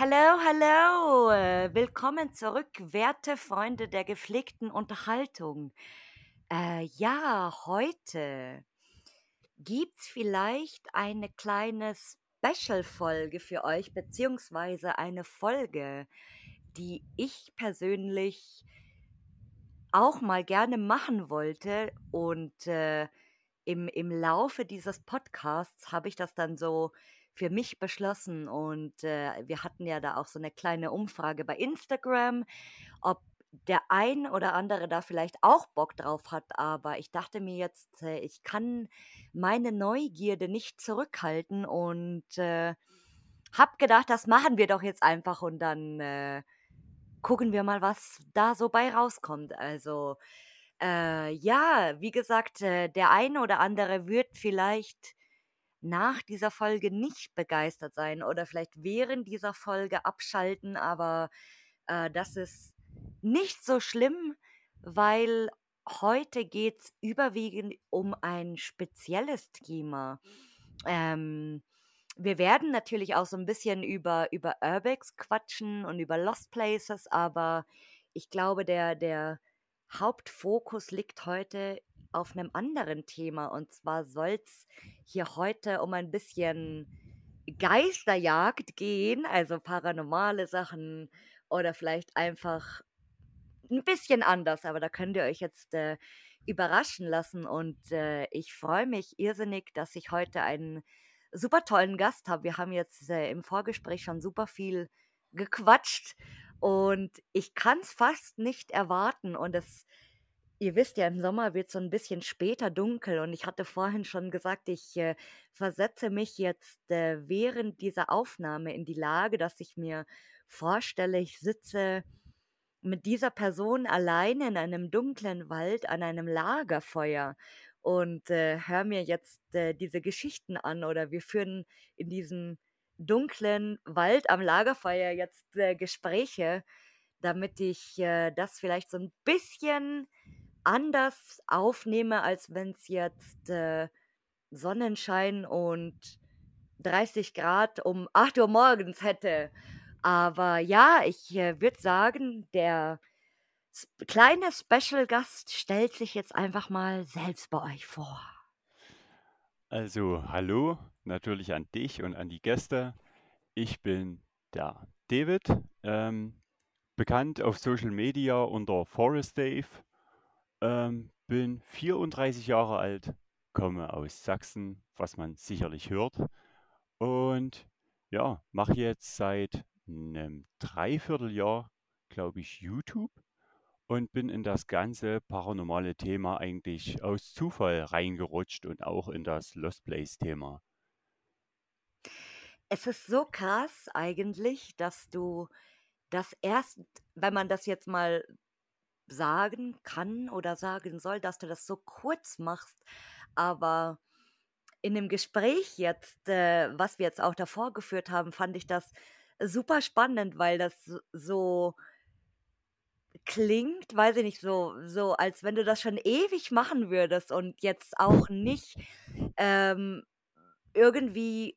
Hallo, hallo, willkommen zurück, werte Freunde der gepflegten Unterhaltung. Äh, ja, heute gibt's vielleicht eine kleine Special-Folge für euch, beziehungsweise eine Folge, die ich persönlich auch mal gerne machen wollte. Und äh, im, im Laufe dieses Podcasts habe ich das dann so für mich beschlossen. Und äh, wir hatten ja da auch so eine kleine Umfrage bei Instagram, ob der ein oder andere da vielleicht auch Bock drauf hat. Aber ich dachte mir jetzt, äh, ich kann meine Neugierde nicht zurückhalten und äh, hab gedacht, das machen wir doch jetzt einfach und dann äh, gucken wir mal, was da so bei rauskommt. Also äh, ja, wie gesagt, äh, der eine oder andere wird vielleicht nach dieser Folge nicht begeistert sein oder vielleicht während dieser Folge abschalten, aber äh, das ist nicht so schlimm, weil heute geht es überwiegend um ein spezielles Thema. Ähm, wir werden natürlich auch so ein bisschen über, über Urbex quatschen und über Lost Places, aber ich glaube, der, der Hauptfokus liegt heute auf einem anderen Thema. Und zwar soll es hier heute um ein bisschen Geisterjagd gehen, also paranormale Sachen oder vielleicht einfach ein bisschen anders. Aber da könnt ihr euch jetzt äh, überraschen lassen. Und äh, ich freue mich irrsinnig, dass ich heute einen super tollen Gast habe. Wir haben jetzt äh, im Vorgespräch schon super viel gequatscht und ich kann es fast nicht erwarten. Und es Ihr wisst ja, im Sommer wird so ein bisschen später dunkel und ich hatte vorhin schon gesagt, ich, äh, versetze mich jetzt, äh, während dieser Aufnahme in die Lage, dass ich mir vorstelle, ich sitze mit dieser Person alleine in einem dunklen Wald an einem Lagerfeuer und, äh, höre mir jetzt, äh, diese Geschichten an oder wir führen in diesem dunklen Wald am Lagerfeuer jetzt, äh, Gespräche, damit ich, äh, das vielleicht so ein bisschen anders aufnehme, als wenn es jetzt, äh, Sonnenschein und 30 Grad um acht Uhr morgens hätte. Aber ja, ich, äh, würde sagen, der kleine Special-Gast stellt sich jetzt einfach mal selbst bei euch vor. Also, hallo natürlich an dich und an die Gäste. Ich bin der David, ähm, bekannt auf Social Media unter Forest Dave. Ähm, bin 34 Jahre alt, komme aus Sachsen, was man sicherlich hört. Und ja, mache jetzt seit einem Dreivierteljahr, glaube ich, YouTube und bin in das ganze paranormale Thema eigentlich aus Zufall reingerutscht und auch in das Lost Place-Thema. Es ist so krass eigentlich, dass du das erst, wenn man das jetzt mal sagen kann oder sagen soll, dass du das so kurz machst. Aber in dem Gespräch jetzt, äh, was wir jetzt auch davor geführt haben, fand ich das super spannend, weil das so klingt, weiß ich nicht, so, so als wenn du das schon ewig machen würdest und jetzt auch nicht ähm, irgendwie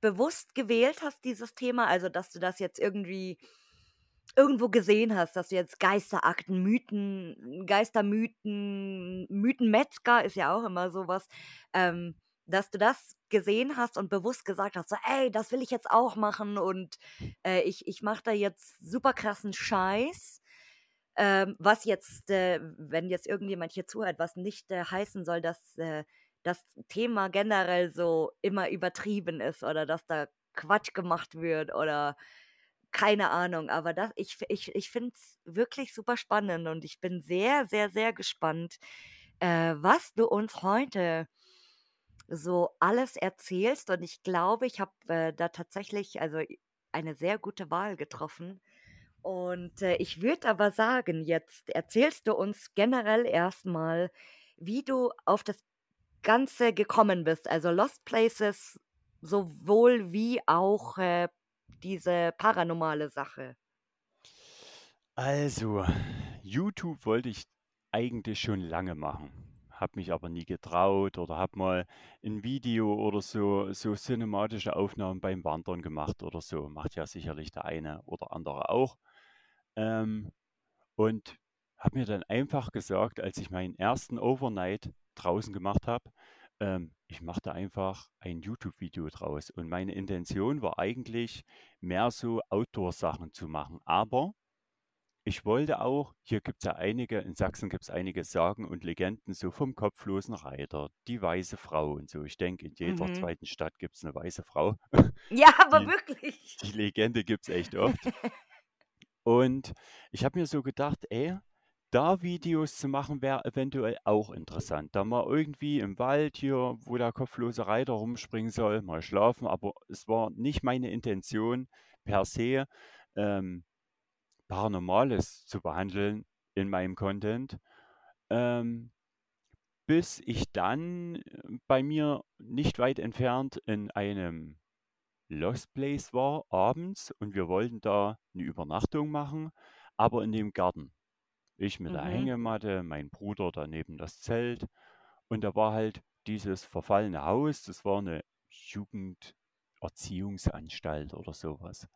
bewusst gewählt hast, dieses Thema. Also, dass du das jetzt irgendwie irgendwo gesehen hast, dass du jetzt Geisterakten, Mythen, Geistermythen, Mythenmetzger ist ja auch immer sowas, ähm, dass du das gesehen hast und bewusst gesagt hast, so, ey, das will ich jetzt auch machen und äh, ich, ich mache da jetzt super krassen Scheiß. Ähm, was jetzt, äh, wenn jetzt irgendjemand hier zuhört, was nicht äh, heißen soll, dass äh, das Thema generell so immer übertrieben ist oder dass da Quatsch gemacht wird oder keine Ahnung, aber das ich ich ich finde es wirklich super spannend und ich bin sehr, sehr, sehr gespannt, äh, was du uns heute so alles erzählst und ich glaube, ich habe, äh, da tatsächlich, also, eine sehr gute Wahl getroffen und, äh, ich würde aber sagen, jetzt erzählst du uns generell erstmal, wie du auf das Ganze gekommen bist, also Lost Places sowohl wie auch, äh diese paranormale Sache? Also, YouTube wollte ich eigentlich schon lange machen. habe mich aber nie getraut oder habe mal ein Video oder so, so cinematische Aufnahmen beim Wandern gemacht oder so. Macht ja sicherlich der eine oder andere auch. Ähm, und habe mir dann einfach gesagt, als ich meinen ersten Overnight draußen gemacht habe, ähm, ich mache da einfach ein YouTube-Video draus. Und meine Intention war eigentlich mehr so Outdoor-Sachen zu machen. Aber ich wollte auch, hier gibt es ja einige, in Sachsen gibt es einige Sagen und Legenden, so vom kopflosen Reiter, die weiße Frau und so. Ich denke, in jeder Mhm. zweiten Stadt gibt es eine weiße Frau. Ja, aber Die, wirklich. die Legende gibt es echt oft. Und ich habe mir so gedacht, ey, da Videos zu machen, wäre eventuell auch interessant. Da mal irgendwie im Wald hier, wo der kopflose Reiter rumspringen soll, mal schlafen. Aber es war nicht meine Intention per se, ähm, Paranormales zu behandeln in meinem Content. Ähm, bis ich dann äh, bei mir nicht weit entfernt in einem Lost Place war, abends, und wir wollten da eine Übernachtung machen, aber in dem Garten. Ich mit der Mhm. Hängematte, mein Bruder daneben das Zelt. Und da war halt dieses verfallene Haus, das war eine Jugenderziehungsanstalt oder sowas.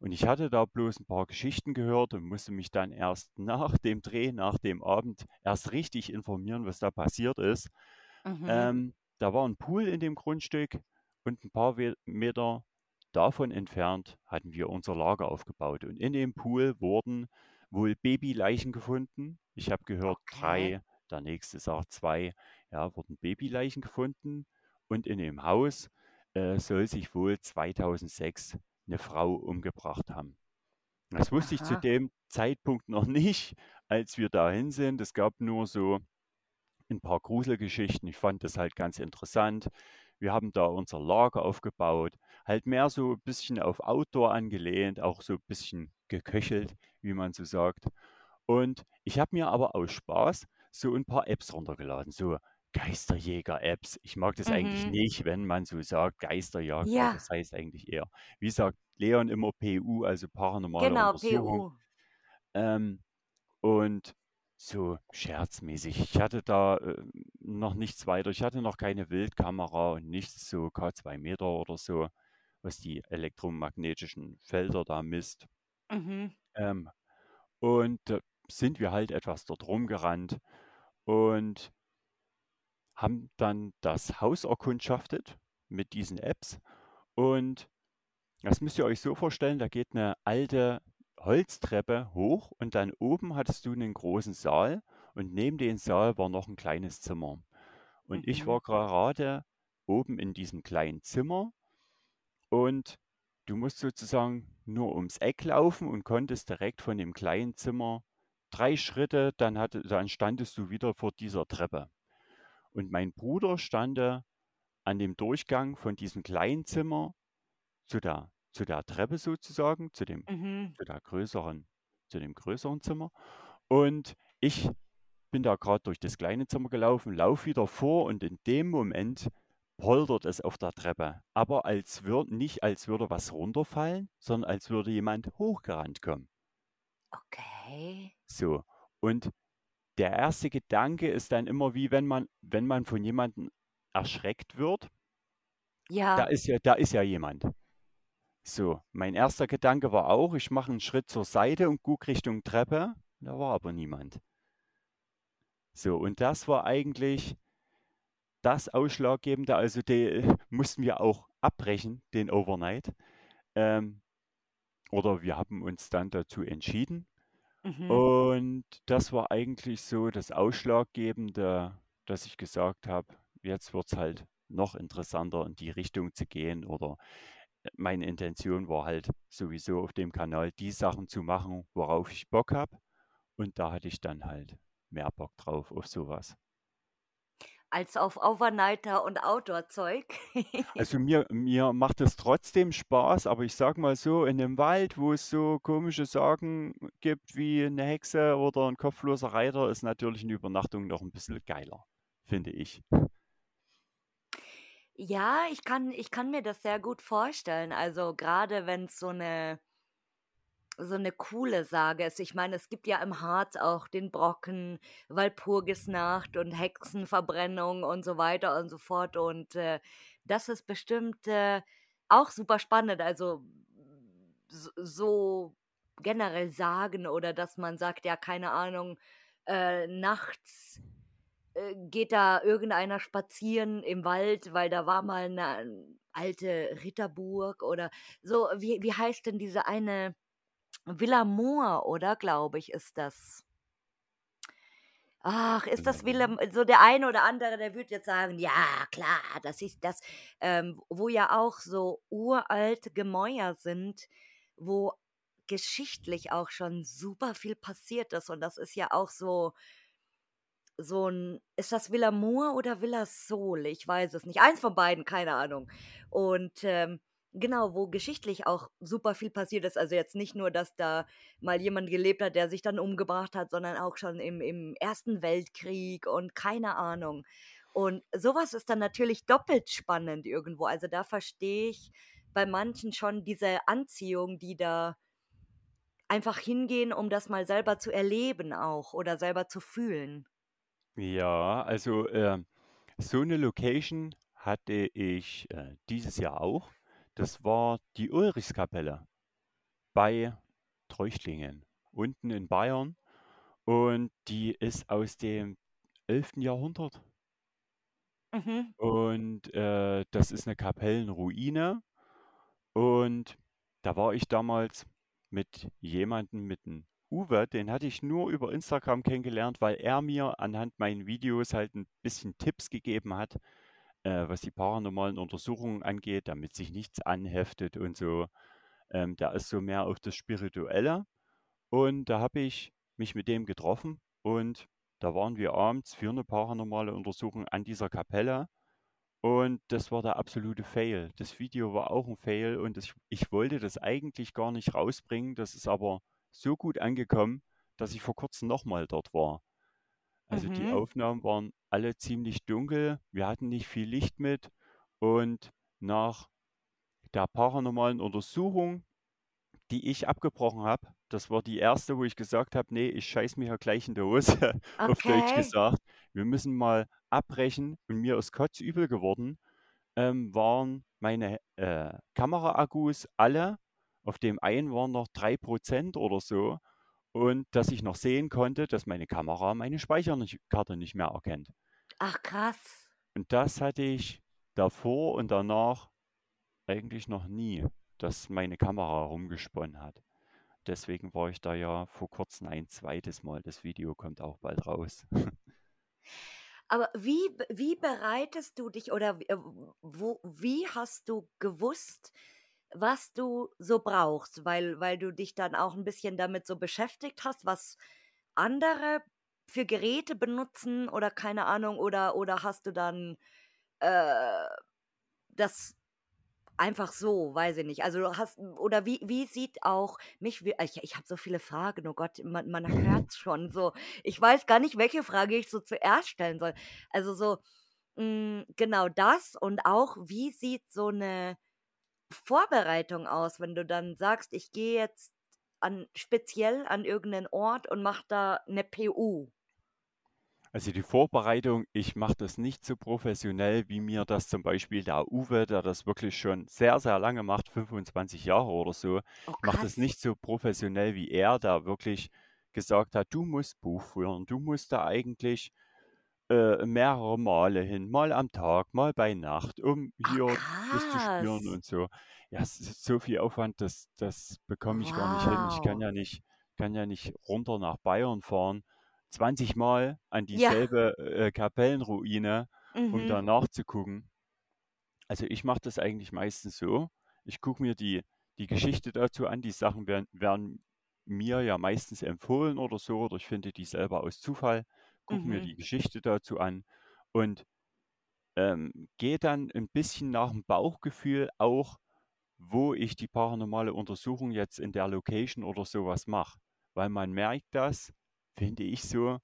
Und ich hatte da bloß ein paar Geschichten gehört und musste mich dann erst nach dem Dreh, nach dem Abend, erst richtig informieren, was da passiert ist. Mhm. Ähm, da war ein Pool in dem Grundstück und ein paar Meter davon entfernt hatten wir unser Lager aufgebaut. Und in dem Pool wurden wohl Babyleichen gefunden. Ich habe gehört Okay. drei, der nächste sagt zwei. Ja, wurden Babyleichen gefunden. Und in dem Haus äh, soll sich wohl 2006 eine Frau umgebracht haben. Das wusste ich zu Aha. dem Zeitpunkt noch nicht, als wir dahin sind. Es gab nur so ein paar Gruselgeschichten. Ich fand das halt ganz interessant. Wir haben da unser Lager aufgebaut, halt mehr so ein bisschen auf Outdoor angelehnt, auch so ein bisschen geköchelt, wie man so sagt. Und ich habe mir aber aus Spaß so ein paar Apps runtergeladen, so Geisterjäger-Apps. Ich mag das eigentlich Mhm. nicht, wenn man so sagt Geisterjagd, Ja, das heißt eigentlich eher, wie sagt Leon immer PU, also paranormale genau, Untersuchung. PU. Ähm, und so scherzmäßig. Ich hatte da äh, noch nichts weiter. Ich hatte noch keine Wildkamera und nichts so K2 Meter oder so, was die elektromagnetischen Felder da misst. Mhm. Ähm, und da sind wir halt etwas dort rumgerannt und haben dann das Haus erkundschaftet mit diesen Apps. Und das müsst ihr euch so vorstellen, da geht eine alte Holztreppe hoch und dann oben hattest du einen großen Saal und neben dem Saal war noch ein kleines Zimmer. Und ich Mhm. war gerade oben in diesem kleinen Zimmer und du musst sozusagen nur ums Eck laufen und konntest direkt von dem kleinen Zimmer drei Schritte, dann, hatte, dann standest du wieder vor dieser Treppe. Und mein Bruder stand an dem Durchgang von diesem kleinen Zimmer zu der, zu der Treppe sozusagen, zu dem, Mhm. zu der größeren, zu dem größeren Zimmer. Und ich bin da gerade durch das kleine Zimmer gelaufen, laufe wieder vor und in dem Moment poltert es auf der Treppe. Aber als würde, nicht als würde was runterfallen, sondern als würde jemand hochgerannt kommen. Okay. So. Und der erste Gedanke ist dann immer wie wenn man, wenn man von jemandem erschreckt wird, da Ja. ist ja, da ist ja jemand. So, mein erster Gedanke war auch, ich mache einen Schritt zur Seite und gucke Richtung Treppe. Da war aber niemand. So, und das war eigentlich das Ausschlaggebende. Also die mussten wir auch abbrechen, den Overnight. Ähm, oder wir haben uns dann dazu entschieden. Mhm. Und das war eigentlich so das Ausschlaggebende, dass ich gesagt habe, jetzt wird es halt noch interessanter in die Richtung zu gehen. Oder äh, meine Intention war halt sowieso auf dem Kanal die Sachen zu machen, worauf ich Bock habe. Und da hatte ich dann halt mehr Bock drauf auf sowas. Als auf Overnighter und Outdoor-Zeug. Also mir, mir macht es trotzdem Spaß, aber ich sag mal so, in dem Wald, wo es so komische Sagen gibt wie eine Hexe oder ein kopfloser Reiter, ist natürlich eine Übernachtung noch ein bisschen geiler, finde ich. Ja, ich kann, ich kann mir das sehr gut vorstellen. Also gerade wenn es so eine so eine coole Sage ist. Ich meine, es gibt ja im Harz auch den Brocken, Walpurgisnacht und Hexenverbrennung und so weiter und so fort. Und äh, das ist bestimmt äh, auch super spannend. Also so, generell Sagen oder dass man sagt, ja, keine Ahnung, äh, nachts äh, geht da irgendeiner spazieren im Wald, weil da war mal eine alte Ritterburg oder so. Wie, wie heißt denn diese eine Villa Moor, oder glaube ich, ist das? Ach, ist das Willem, so der eine oder andere, der würde jetzt sagen, ja, klar, das ist das, ähm, wo ja auch so uralte Gemäuer sind, wo geschichtlich auch schon super viel passiert ist. Und das ist ja auch so, so ein, ist das Villa Moor oder Villa Sol? Ich weiß es nicht. Eins von beiden, keine Ahnung. Und ähm, Genau, wo geschichtlich auch super viel passiert ist. Also jetzt nicht nur, dass da mal jemand gelebt hat, der sich dann umgebracht hat, sondern auch schon im, im Ersten Weltkrieg und keine Ahnung. Und sowas ist dann natürlich doppelt spannend irgendwo. Also da verstehe ich bei manchen schon diese Anziehung, die da einfach hingehen, um das mal selber zu erleben auch oder selber zu fühlen. Ja, also äh, so eine Location hatte ich äh, dieses Jahr auch. Das war die Ulrichskapelle bei Treuchtlingen, unten in Bayern. Und die ist aus dem 11. Jahrhundert. Mhm. Und äh, das ist eine Kapellenruine. Und da war ich damals mit jemandem, mit einem Uwe, den hatte ich nur über Instagram kennengelernt, weil er mir anhand meinen Videos halt ein bisschen Tipps gegeben hat, äh, was die paranormalen Untersuchungen angeht, damit sich nichts anheftet und so. Ähm, der ist so mehr auf das Spirituelle. Und da habe ich mich mit dem getroffen und da waren wir abends für eine paranormale Untersuchung an dieser Kapelle. Und das war der absolute Fail. Das Video war auch ein Fail und das, ich wollte das eigentlich gar nicht rausbringen. Das ist aber so gut angekommen, dass ich vor kurzem nochmal dort war. Also die Mhm. Aufnahmen waren alle ziemlich dunkel. Wir hatten nicht viel Licht mit. Und nach der paranormalen Untersuchung, die ich abgebrochen habe, das war die erste, wo ich gesagt habe, nee, ich scheiß mir hier gleich in die Hose, auf Deutsch Okay. gesagt. Wir müssen mal abbrechen und mir ist kotzübel geworden, ähm, waren meine äh, Kameraakkus alle. Auf dem einen waren noch 3% oder so und dass ich noch sehen konnte, dass meine Kamera meine Speicherkarte nicht mehr erkennt. Ach krass. Und das hatte ich davor und danach eigentlich noch nie, dass meine Kamera rumgesponnen hat. Deswegen war ich da ja vor kurzem ein zweites Mal. Das Video kommt auch bald raus. Aber wie, wie bereitest du dich oder äh, wo, wie hast du gewusst, was du so brauchst? Weil, weil du dich dann auch ein bisschen damit so beschäftigt hast, was andere für Geräte benutzen oder keine Ahnung, oder, oder hast du dann äh, das Einfach so, weiß ich nicht. Also, du hast oder wie wie sieht auch mich wie ich ich habe so viele Fragen, oh Gott, man man hört's schon so. Ich weiß gar nicht, welche Frage ich so zuerst stellen soll. Also, so, hm, genau das und auch, wie sieht so eine Vorbereitung aus, wenn du dann sagst: „Ich gehe jetzt an speziell an irgendeinen Ort und mache da eine PU?“ Also die Vorbereitung, ich mache das nicht so professionell, wie mir das zum Beispiel der Uwe, der das wirklich schon sehr, sehr lange macht, 25 Jahre oder so. Oh, Ich mache das nicht so professionell wie er, der wirklich gesagt hat, du musst Buch führen, du musst da eigentlich äh, mehrere Male hin, mal am Tag, mal bei Nacht, um Ach, hier das zu spüren und so. Ja, es ist so viel Aufwand, das, das bekomme ich gar nicht hin. Ich kann Wow. ja nicht, kann ja nicht runter nach Bayern fahren, 20 Mal an Ja, dieselbe äh, Kapellenruine, um mhm, da nachzugucken. Also ich mache das eigentlich meistens so. Ich gucke mir die, die Geschichte dazu an. Die Sachen werden, werden mir ja meistens empfohlen oder so, oder ich finde die selber aus Zufall, gucke mir mhm, die Geschichte dazu an und ähm, gehe dann ein bisschen nach dem Bauchgefühl auch, wo ich die paranormale Untersuchung jetzt in der Location oder sowas mache. Weil man merkt das, finde ich so,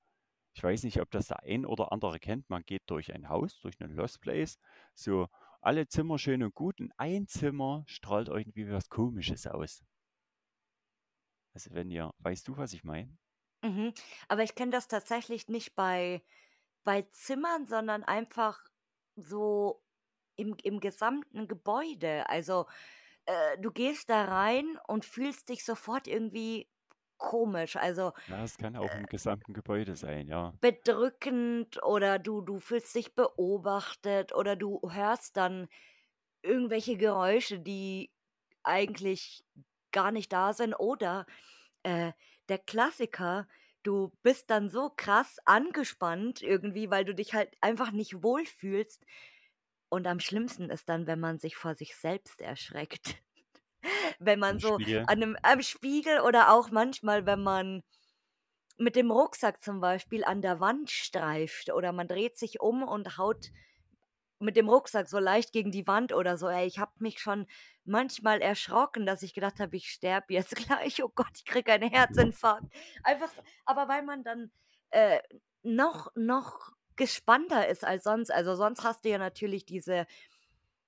ich weiß nicht, ob das der ein oder andere kennt, man geht durch ein Haus, durch einen Lost Place, so alle Zimmer schön und gut und ein Zimmer strahlt irgendwie was Komisches aus. Also wenn ihr, weißt du, was ich meine? Mhm. Aber ich kenne das tatsächlich nicht bei, bei Zimmern, sondern einfach so im, im gesamten Gebäude. Also äh, du gehst da rein und fühlst dich sofort irgendwie komisch. Also Ja, es kann auch im gesamten Gebäude sein, ja. bedrückend oder du, du fühlst dich beobachtet oder du hörst dann irgendwelche Geräusche, die eigentlich gar nicht da sind. Oder äh, der Klassiker, du bist dann so krass angespannt irgendwie, weil du dich halt einfach nicht wohlfühlst. Und am schlimmsten ist dann, wenn man sich vor sich selbst erschreckt. wenn man Im so Spiegel. an einem, am Spiegel oder auch manchmal, wenn man mit dem Rucksack zum Beispiel an der Wand streift oder man dreht sich um und haut mit dem Rucksack so leicht gegen die Wand oder so. Ey, ich habe mich schon manchmal erschrocken, dass ich gedacht habe, ich sterbe jetzt gleich. Oh Gott, ich kriege einen Herzinfarkt. Einfach, aber weil man dann äh, noch, noch gespannter ist als sonst. Also sonst hast du ja natürlich diese,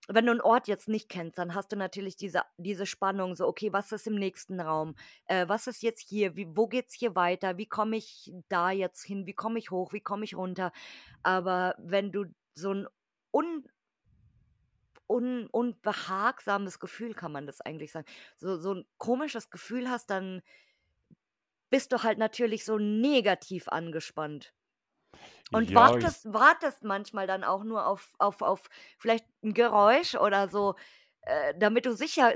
wenn du einen Ort jetzt nicht kennst, dann hast du natürlich diese, diese Spannung, so, okay, was ist im nächsten Raum? Äh, was ist jetzt hier? Wie, wo geht's hier weiter? Wie komme ich da jetzt hin? Wie komme ich hoch? Wie komme ich runter? Aber wenn du so ein un, un, unbehagsames Gefühl, kann man das eigentlich sagen, so, so ein komisches Gefühl hast, dann bist du halt natürlich so negativ angespannt. Und Ja, wartest, wartest manchmal dann auch nur auf, auf, auf vielleicht ein Geräusch oder so, äh, damit du sicher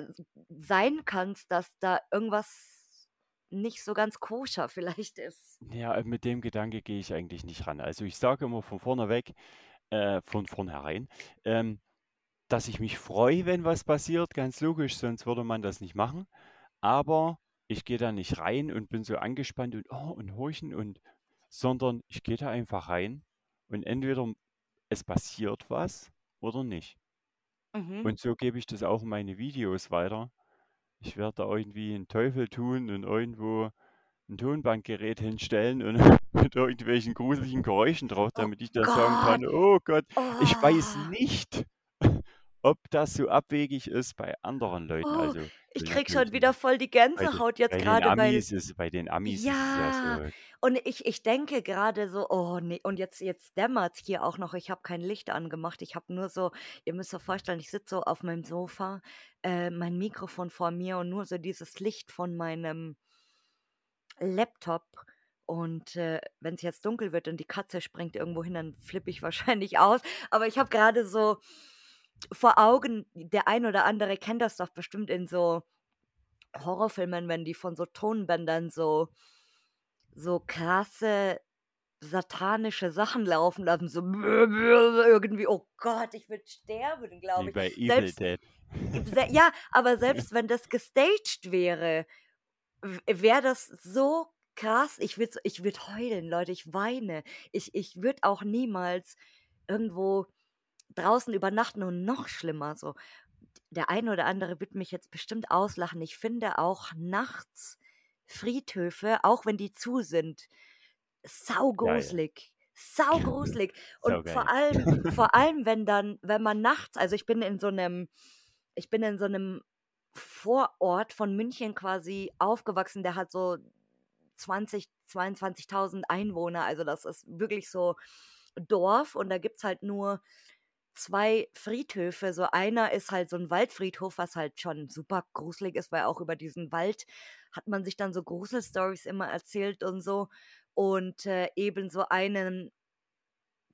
sein kannst, dass da irgendwas nicht so ganz koscher vielleicht ist. ja, mit dem Gedanke gehe ich eigentlich nicht ran. Also ich sage immer von vorne weg, äh, von vornherein, ähm, dass ich mich freue, wenn was passiert, ganz logisch, sonst würde man das nicht machen. Aber ich gehe da nicht rein und bin so angespannt und oh und horchen und, sondern ich gehe da einfach rein und entweder es passiert was oder nicht. Mhm. Und so gebe ich das auch in meine Videos weiter. Ich werde da irgendwie einen Teufel tun und irgendwo ein Tonbandgerät hinstellen und mit irgendwelchen gruseligen Geräuschen drauf, Oh damit ich dann sagen kann, oh Gott, ich weiß Oh. nicht, ob das so abwegig ist bei anderen Leuten. Oh, Also ich krieg schon wieder voll die Bei den, Gänsehaut jetzt bei den gerade, weil Amis ist, bei den Amis ist es ja ja, so, und ich, ich denke gerade so, oh nee, und jetzt, jetzt dämmert's hier auch noch. Ich habe kein Licht angemacht. Ich habe nur so, ihr müsst euch vorstellen, ich sitze so auf meinem Sofa, äh, mein Mikrofon vor mir und nur so dieses Licht von meinem Laptop. Und äh, wenn es jetzt dunkel wird und die Katze springt irgendwo hin, dann flippe ich wahrscheinlich aus. Aber ich habe gerade so vor Augen, der ein oder andere kennt das doch bestimmt in so Horrorfilmen, wenn die von so Tonbändern so, so krasse satanische Sachen laufen lassen, so irgendwie, oh Gott, ich würde sterben, wie glaube ich. bei Evil Selbst, Dead. ja, aber selbst wenn das gestaged wäre, wäre das so krass. Ich würde ich würd heulen, Leute, ich weine. Ich, ich würde auch niemals irgendwo draußen übernachten und noch schlimmer. So, der eine oder andere wird mich jetzt bestimmt auslachen. Ich finde auch nachts Friedhöfe, auch wenn die zu sind, sau Geil. gruselig. Sau gruselig. Und Sau vor allem, vor allem, wenn dann, wenn man nachts, also ich bin in so einem, ich bin in so einem Vorort von München quasi aufgewachsen, der hat so 20, 22.000 Einwohner. Also das ist wirklich so Dorf und da gibt es halt nur zwei Friedhöfe. So einer ist halt so ein Waldfriedhof, was halt schon super gruselig ist, weil auch über diesen Wald hat man sich dann so Gruselstories immer erzählt und so. Und äh, eben so einen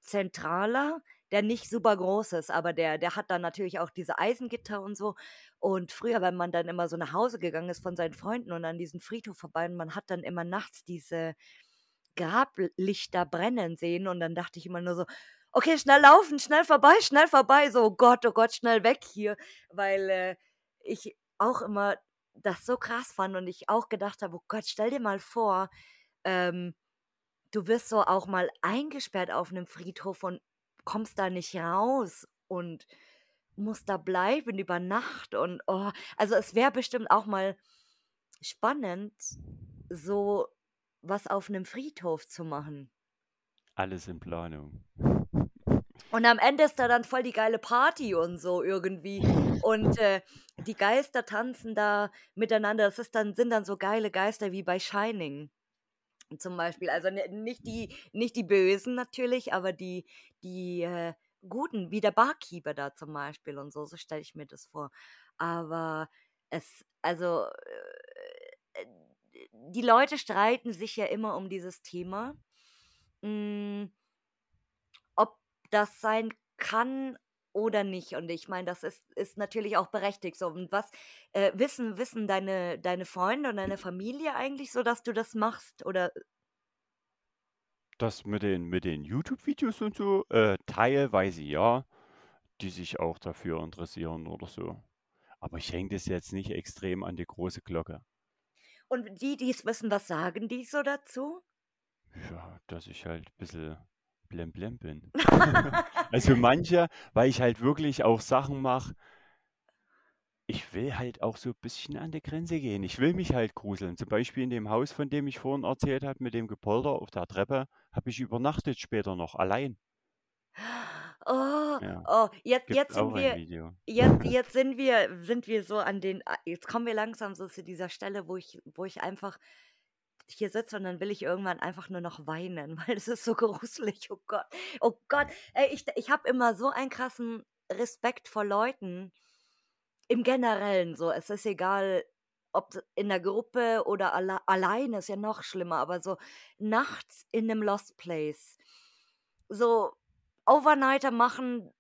zentraler, der nicht super groß ist, aber der, der hat dann natürlich auch diese Eisengitter und so. Und früher, wenn man dann immer so nach Hause gegangen ist von seinen Freunden und an diesen Friedhof vorbei, und man hat dann immer nachts diese Grablichter brennen sehen und dann dachte ich immer nur so, okay, schnell laufen, schnell vorbei, schnell vorbei, so, oh Gott, oh Gott, schnell weg hier, weil äh, ich auch immer das so krass fand und ich auch gedacht habe, oh Gott, stell dir mal vor, ähm, du wirst so auch mal eingesperrt auf einem Friedhof und kommst da nicht raus und musst da bleiben über Nacht und oh, also es wäre bestimmt auch mal spannend, so was auf einem Friedhof zu machen. Alles in Planung. Und am Ende ist da dann voll die geile Party und so irgendwie. Und äh, die Geister tanzen da miteinander. Das ist dann, sind dann so geile Geister wie bei Shining zum Beispiel. Also nicht die, nicht die Bösen natürlich, aber die, die äh, Guten, wie der Barkeeper da zum Beispiel und so, so stelle ich mir das vor. Aber es, also äh, die Leute streiten sich ja immer um dieses Thema. Hm, ob das sein kann oder nicht. Und ich meine, das ist, ist natürlich auch berechtigt so. Und was äh, wissen, wissen deine, deine Freunde und deine Familie eigentlich so, dass du das machst? Oder Das mit den, mit den YouTube-Videos und so, äh, teilweise ja, die sich auch dafür interessieren oder so. Aber ich hänge das jetzt nicht extrem an die große Glocke. und die, die es wissen, was sagen die so dazu? Ja, dass ich halt ein bisschen blemblem bin. Also manche, weil ich halt wirklich auch Sachen mache, ich will halt auch so ein bisschen an die Grenze gehen. Ich will mich halt gruseln. Zum Beispiel in dem Haus, von dem ich vorhin erzählt habe, mit dem Gepolter auf der Treppe, habe ich übernachtet später noch allein. Oh, Ja, oh, jetzt, gibt jetzt sind wir, jetzt, jetzt sind wir, sind wir so an den, ah, jetzt kommen wir langsam so zu dieser Stelle, wo ich, wo ich einfach hier sitze und dann will ich irgendwann einfach nur noch weinen, weil es ist so gruselig. Oh Gott, oh Gott, ey, ich, ich habe immer so einen krassen Respekt vor Leuten im Generellen so. Es ist egal, ob in der Gruppe oder alle, alleine ist ja noch schlimmer, aber so nachts in einem Lost Place, so Overnighter machen,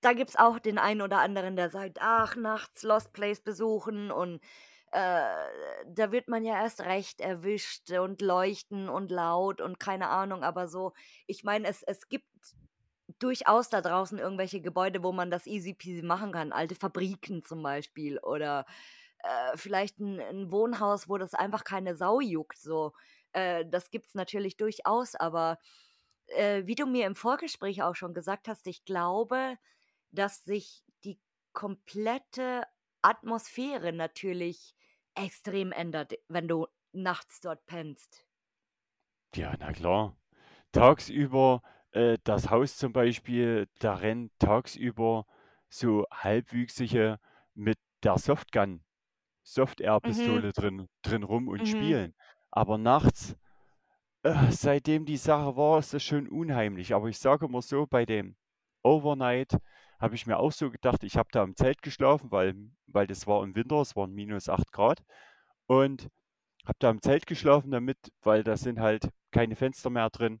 da gibt es auch den einen oder anderen, der sagt, ach, nachts Lost Place besuchen und äh, da wird man ja erst recht erwischt und leuchten und laut und keine Ahnung, aber so, ich meine, es, es gibt durchaus da draußen irgendwelche Gebäude, wo man das easy peasy machen kann. Alte Fabriken zum Beispiel oder äh, vielleicht ein, ein Wohnhaus, wo das einfach keine Sau juckt. So, äh, das gibt es natürlich durchaus, aber äh, wie du mir im Vorgespräch auch schon gesagt hast, ich glaube, dass sich die komplette Atmosphäre natürlich extrem ändert, wenn du nachts dort pennst. Ja, na klar. Tagsüber, äh, das Haus zum Beispiel, da rennen tagsüber so Halbwüchsige mit der Softgun, Mhm, Soft-Air-Pistole drin, drin rum und mhm. spielen. Aber nachts, äh, seitdem die Sache war, ist das schon unheimlich. Aber ich sage immer so, bei dem Overnight habe ich mir auch so gedacht, ich habe da im Zelt geschlafen, weil, weil das war im Winter, es waren minus 8 Grad. Und habe da im Zelt geschlafen, damit, weil da sind halt keine Fenster mehr drin,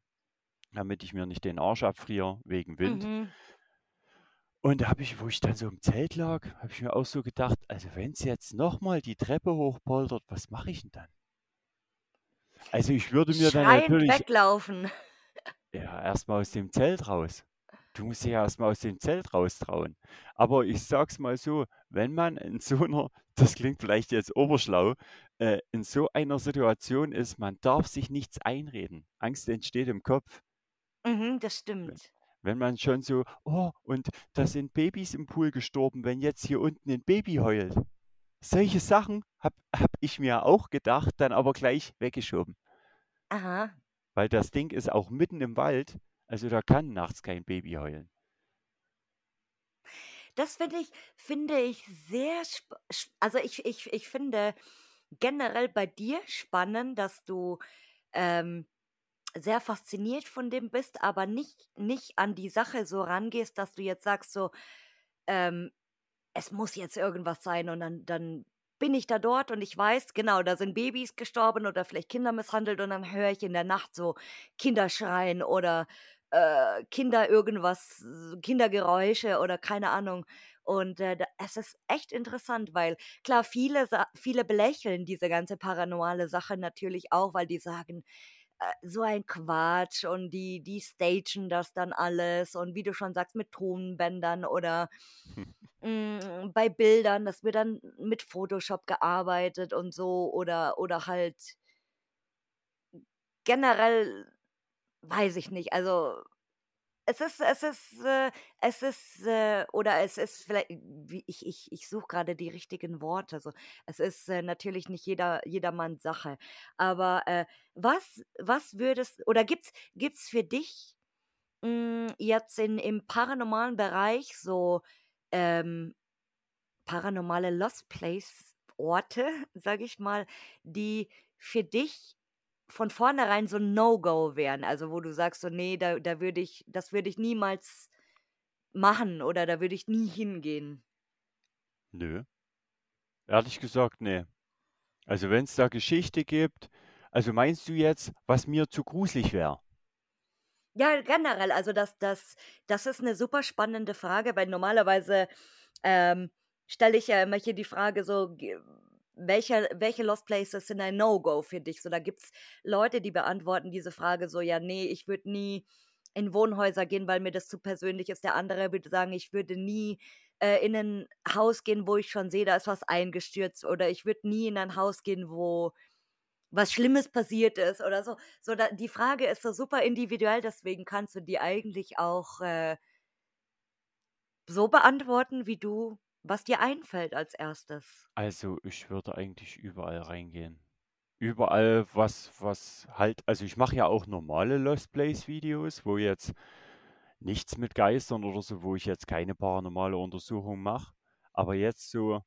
damit ich mir nicht den Arsch abfriere wegen Wind. Mhm. Und da habe ich, wo ich dann so im Zelt lag, habe ich mir auch so gedacht, also wenn es jetzt nochmal die Treppe hochpoltert, was mache ich denn dann? Also ich würde mir dann Schreiend natürlich weglaufen. ja erstmal aus dem Zelt raus. Du musst dich ja erstmal aus dem Zelt raustrauen. Aber ich sag's mal so, wenn man in so einer, das klingt vielleicht jetzt oberschlau, äh, in so einer Situation ist, man darf sich nichts einreden. Angst entsteht im Kopf. Mhm, das stimmt. wenn man schon so, oh, und da sind Babys im Pool gestorben, wenn jetzt hier unten ein Baby heult. Solche Sachen habe hab ich mir auch gedacht, dann aber gleich weggeschoben. Aha. Weil das Ding ist auch mitten im Wald, also da kann nachts kein Baby heulen. Das finde ich, finde ich sehr, also ich, ich, ich finde generell bei dir spannend, dass du ähm, sehr fasziniert von dem bist, aber nicht, nicht an die Sache so rangehst, dass du jetzt sagst so, ähm, es muss jetzt irgendwas sein und dann, dann bin ich da dort und ich weiß, genau, da sind Babys gestorben oder vielleicht Kinder misshandelt und dann höre ich in der Nacht so Kinder schreien oder äh, Kinder irgendwas, Kindergeräusche oder keine Ahnung. Und äh, es ist echt interessant, weil klar, viele, viele belächeln diese ganze paranormale Sache natürlich auch, weil die sagen, äh, so ein Quatsch und die, die stagen das dann alles und wie du schon sagst, mit Tonbändern oder mm, bei Bildern, das wird dann mit Photoshop gearbeitet und so oder, oder halt generell, weiß ich nicht, also es ist, es ist, äh, es ist, äh, oder es ist vielleicht, ich, ich, ich suche gerade die richtigen Worte. So, es ist äh, natürlich nicht jeder, jedermanns Sache. Aber äh, was, was würdest, oder gibt's, gibt's für dich hm, jetzt in im paranormalen Bereich so, ähm, paranormale Lost Place Orte, sage ich mal, die für dich von vornherein so 'n No-Go wären? Also, wo du sagst so: „Ne, da da würde ich das würde ich niemals machen oder da würde ich nie hingehen?“ Nö. Ehrlich gesagt, ne. Also, wenn's da Geschichte gibt also, meinst du jetzt, was mir zu gruselig wäre? Ja, generell, also das das das ist 'ne super spannende Frage, weil normalerweise, ähm, stelle ich ja immer hier die Frage so, welche welche Lost Places sind ein No-Go für dich? So, da gibt's Leute, die beantworten diese Frage so: „Ja, ne, ich würde nie in Wohnhäuser gehen, weil mir das zu persönlich ist.“ Der andere würde sagen: „Ich würde nie, äh, in 'nen Haus gehen, wo ich schon sehe, da ist was eingestürzt.“ Oder: „Ich würde nie in ein Haus gehen, wo was Schlimmes passiert ist“ oder so. So, da die Frage ist so super individuell, deswegen kannst du die eigentlich auch, äh so beantworten, wie du was dir einfällt als Erstes. Also, ich würde eigentlich überall reingehen. Überall, was was halt also, ich mache ja auch normale Lost Place Videos, wo jetzt nichts mit Geistern oder so wo ich jetzt keine paranormale Untersuchung mache. Aber jetzt so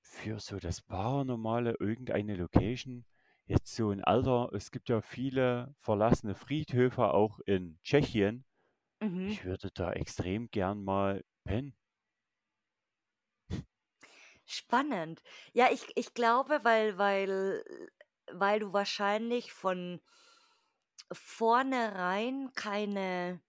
für so das Paranormale, irgendeine Location, jetzt so 'n alter es gibt ja viele verlassene Friedhöfe auch in Tschechien. Mhm. Ich würde da extrem gern mal pennen. Spannend. Ja, ich ich glaube, weil weil weil du wahrscheinlich von vornherein keine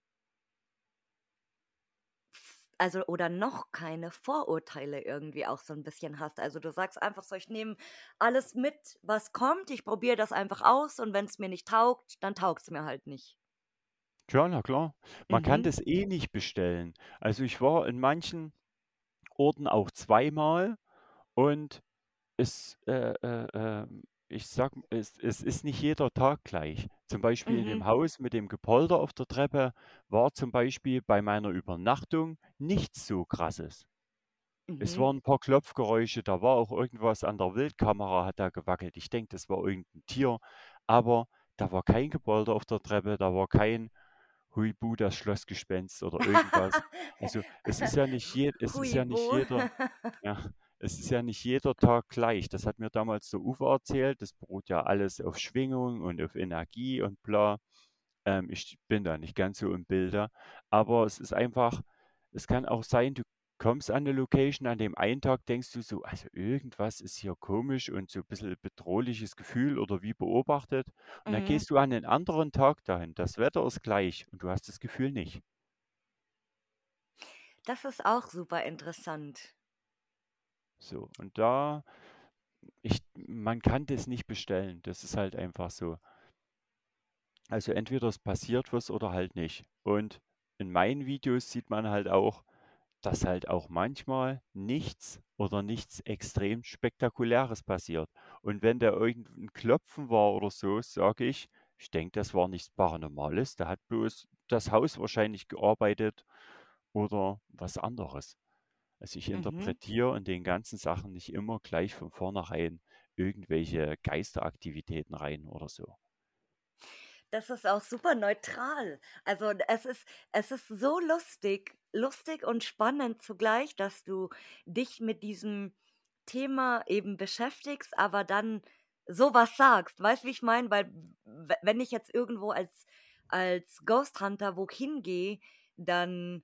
also, oder noch keine Vorurteile irgendwie auch so 'n bisschen hast. Also, du sagst einfach so: „Ich nehme alles mit, was kommt. Ich probiere das einfach aus und wenn's mir nicht taugt, dann taugt's mir halt nicht.“ Tja, na klar. Man kann Mhm. das eh nicht bestellen. Also, ich war in manchen Orten auch zweimal und es, äh, äh, ähm ich sage es es ist nicht jeder Tag gleich. Zum Beispiel in dem Mhm. Haus mit dem Gepolter auf der Treppe war zum Beispiel bei meiner Übernachtung nichts so Krasses. Es Mhm. waren 'n paar Klopfgeräusche, da war auch irgendwas an der Wildkamera hat da gewackelt. Ich denke, das war irgend 'n Tier, aber da war kein Gepolter auf der Treppe, da war kein Huibu, das Schlossgespenst oder irgendwas. Also, es ist ja nicht je es ist ja nicht jeder ja, es ist ja nicht jeder Tag gleich. Das hat mir damals der Uwe erzählt. Das beruht ja alles auf Schwingung und auf Energie und bla. Ähm, ich bin da nicht ganz so im Bilde, aber es ist einfach es kann auch sein, du kommst an 'ne Location, an dem einen Tag denkst du so: „Also, irgendwas ist hier komisch und so bisschen bedrohliches Gefühl oder wie beobachtet.“ Und dann Mhm. gehst du an 'nen anderen Tag dahin. Das Wetter ist gleich und du hast das Gefühl nicht. Das ist auch super interessant. So, und da ich man kann das nicht bestellen. Das ist halt einfach so. Also, entweder es passiert was oder halt nicht. Und in meinen Videos sieht man halt auch, dass halt auch manchmal nichts oder nichts extrem Spektakuläres passiert. Und wenn da irgend 'n Klopfen war oder so, sage ich: „Ich denke, das war nichts Paranormales. Da hat bloß das Haus wahrscheinlich gearbeitet oder was anderes.“ Also, ich Mhm. interpretiere in den ganzen Sachen nicht immer gleich von vornherein irgendwelche Geisteraktivitäten rein oder so. Das ist auch super neutral. Also, es ist es ist so lustig lustig und spannend zugleich, dass du dich mit diesem Thema eben beschäftigst, aber dann so was sagst. Weißt, wie ich meine? Weil wenn ich jetzt irgendwo als als Ghost Hunter wo hingehe, dann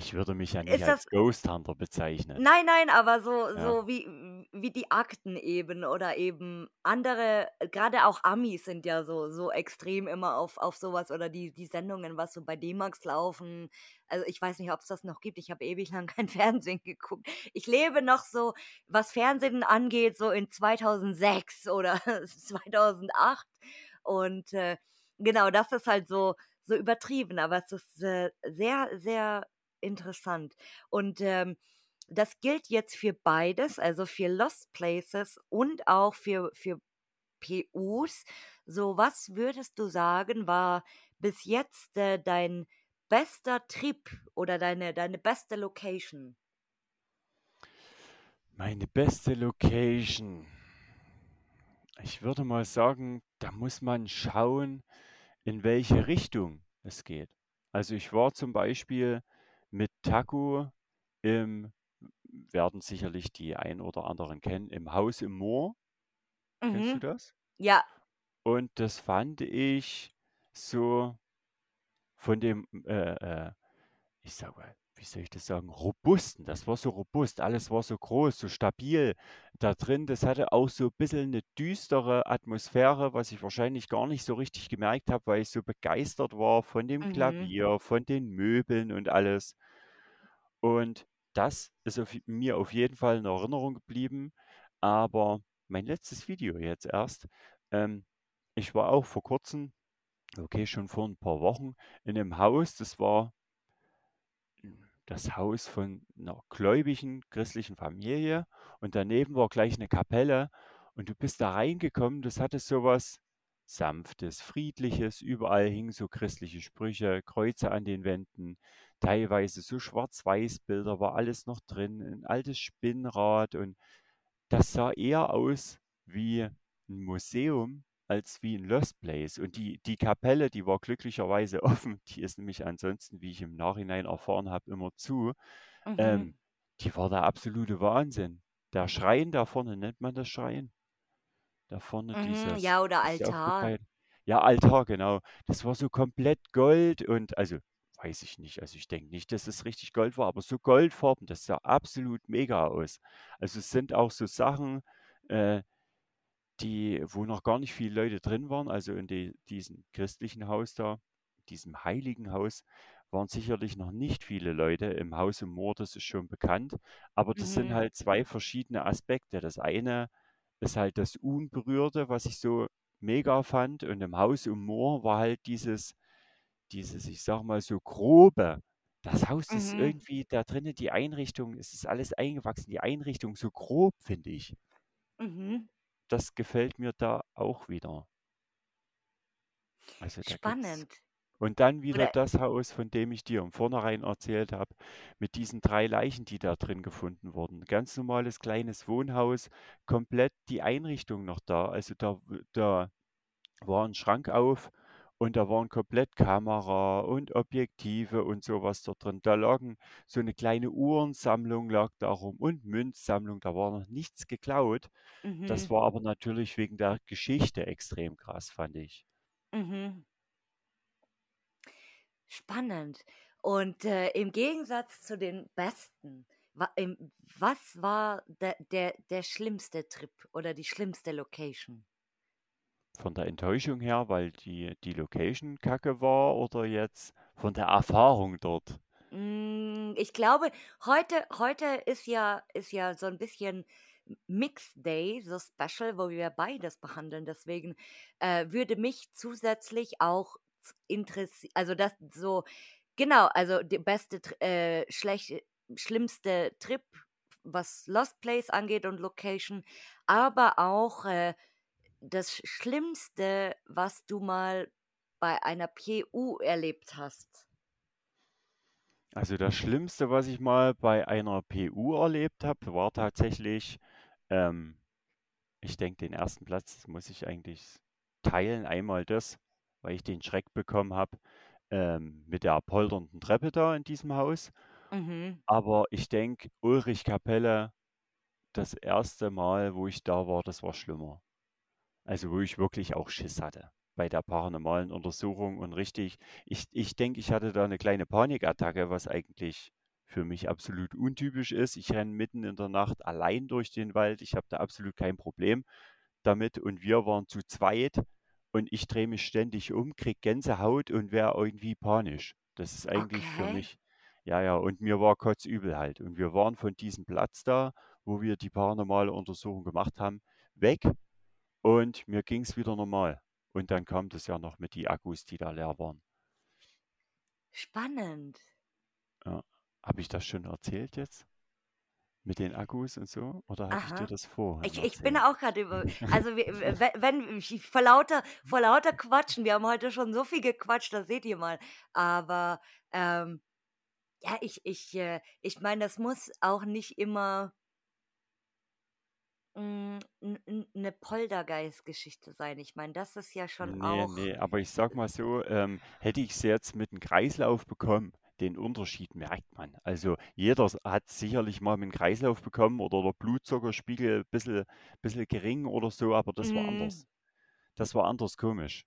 Ich würde mich ja nicht ist das als Ghost Hunter bezeichnen. Nein, nein, aber so Ja. so wie wie die Akten eben oder eben andere grade auch Amis sind ja so so extrem immer auf auf so was oder die die Sendungen, was so bei D-Max laufen. Also, ich weiß nicht, ob's das noch gibt. Ich habe ewig lang kein Fernsehen geguckt. Ich lebe noch so, was Fernsehen angeht, so in 2006 oder 2008 und, äh, genau, das ist halt so so übertrieben, aber es ist, äh, sehr, sehr interessant. Und, ähm, das gilt jetzt für beides, also für Lost Places und auch für für PUs. So, was würdest du sagen, war bis jetzt, äh, dein bester Trip oder deine deine beste Location? Meine beste Location. Ich würde mal sagen, da muss man schauen, in welche Richtung. es geht. Also ich war zum Beispiel mit Taku im, werden sicherlich die ein oder anderen kennen, im Haus im Moor. Kennst du Mhm. das? Ja. Und das fand ich so von dem, äh, äh, ich sag mal, wie soll ich das sagen, robusten. Das war so robust, alles war so groß, so stabil da drin. Das hatte auch so ein bisschen eine düstere Atmosphäre, was ich wahrscheinlich gar nicht so richtig gemerkt habe, weil ich so begeistert war von dem Mhm. Klavier, von den Möbeln und alles. Und das ist auf, mir auf jeden Fall in Erinnerung geblieben. Aber mein letztes Video jetzt erst, ähm, ich war auch vor kurzem, okay, schon vor ein paar Wochen, in einem Haus, das war das Haus von einer gläubigen christlichen Familie und daneben war gleich eine Kapelle und du bist da reingekommen, das hatte so was Sanftes, Friedliches, überall hingen so christliche Sprüche, Kreuze an den Wänden, teilweise so Schwarz-Weiß-Bilder, war alles noch drin, ein altes Spinnrad und das sah eher aus wie ein Museum als wie ein Lost Place. Und die, die Kapelle, die war glücklicherweise offen, die ist nämlich ansonsten, wie ich im Nachhinein erfahren habe, immer zu. Mhm. Ähm, die war der absolute Wahnsinn. Der Schrein da vorne, nennt man das Schrein? Da vorne Mhm. dieses, Ja, oder Altar. Ja, Altar, genau. Das war so komplett Gold und also weiß ich nicht. Also ich denke nicht, dass es richtig Gold war, aber so goldfarben, das sah absolut mega aus. Also es sind auch so Sachen, äh, die, wo noch gar nicht viele Leute drin waren, also in die, diesem christlichen Haus da, diesem heiligen Haus, waren sicherlich noch nicht viele Leute. Im Haus im Moor, das ist schon bekannt. Aber das sind Mhm. halt zwei verschiedene Aspekte. Das eine ist halt das Unberührte, was ich so mega fand. Und im Haus im Moor war halt dieses, dieses, ich sag mal, so grobe. Das Haus ist Mhm. irgendwie da drinnen, die Einrichtung, es ist alles eingewachsen, die Einrichtung so grob, finde ich. Mhm. Das gefällt mir da auch wieder. Also da gibt's Spannend. und dann wieder Oder das Haus, von dem ich dir im Vornherein erzählt habe, mit diesen 3 Leichen, die da drin gefunden wurden. Ganz normales kleines Wohnhaus, komplett die Einrichtung noch da. Also da da war 'n Schrank auf und da waren komplett Kamera und Objektive und so was dort drin. Da lagen so 'ne kleine Uhrensammlung lag da rum und Münzsammlung, da war noch nichts geklaut. Das mhm. war aber natürlich wegen der Geschichte extrem krass, fand ich. Mhm. Spannend. Und, äh, im Gegensatz zu den besten, wa im was war der der der schlimmste Trip oder die schlimmste Location? Von der Enttäuschung her, weil die die Location kacke war oder jetzt von der Erfahrung dort? Hm, ich glaube, heute heute ist ja ist ja so ein bisschen Mixed Day, so Special, wo wir beides behandeln. Deswegen, äh, würde mich zusätzlich auch z interessi also, das so genau, also, der beste äh, schlecht schlimmste Trip, was Lost Place angeht und Location, aber auch, äh, das Sch Schlimmste, was du mal bei einer PU erlebt hast. Also, das Schlimmste, was ich mal bei einer PU erlebt habe, war tatsächlich, ähm ich denke, den ersten Platz muss ich eigentlich teilen. Einmal das, weil ich den Schreck bekommen habe, ähm, mit der polternden Treppe da in diesem Haus. Mhm, Aber ich denke, Ulrich-Kapelle, das erste Mal, wo ich da war, das war schlimmer. Also, wo ich wirklich auch Schiss hatte bei der paranormalen Untersuchung und richtig ich ich denke, ich hatte da eine kleine Panikattacke, was eigentlich für mich absolut untypisch ist. Ich renne mitten in der Nacht allein durch den Wald. Ich habe da absolut kein Problem damit und wir waren zu zweit und ich drehe mich ständig um, kriege Gänsehaut und wäre irgendwie panisch. Das ist eigentlich für okay. mich ja, ja, und mir war kotzübel halt. Und wir waren von diesem Platz da, wo wir die paranormale Untersuchung gemacht haben, weg und mir ging es wieder normal. Und dann kam das ja noch mit die Akkus, die da leer waren. Spannend. Ja. Habe ich das schon erzählt jetzt? Mit den Akkus und so? Oder hatte ich dir das vorhin Ich ich bin auch gerade über also, wir we wenn ich vor lauter vor lauter Quatschen wir haben heute schon so viel gequatscht, das seht ihr mal. Aber, ähm, ja, ich ich, äh ich meine, das muss auch nicht immer hm, 'n 'ne Poltergeist-Geschichte sein. Ich meine, das ist ja schon Ne, auch ne, aber ich sage mal so, ähm, hätte ich's jetzt mit 'n Kreislauf bekommen, den Unterschied merkt man. Also, jeder hat sicherlich mal mit 'n Kreislauf bekommen oder der Blutzuckerspiegel bissel bisschen gering oder so, aber das war Mhm. anders. Das war anders komisch.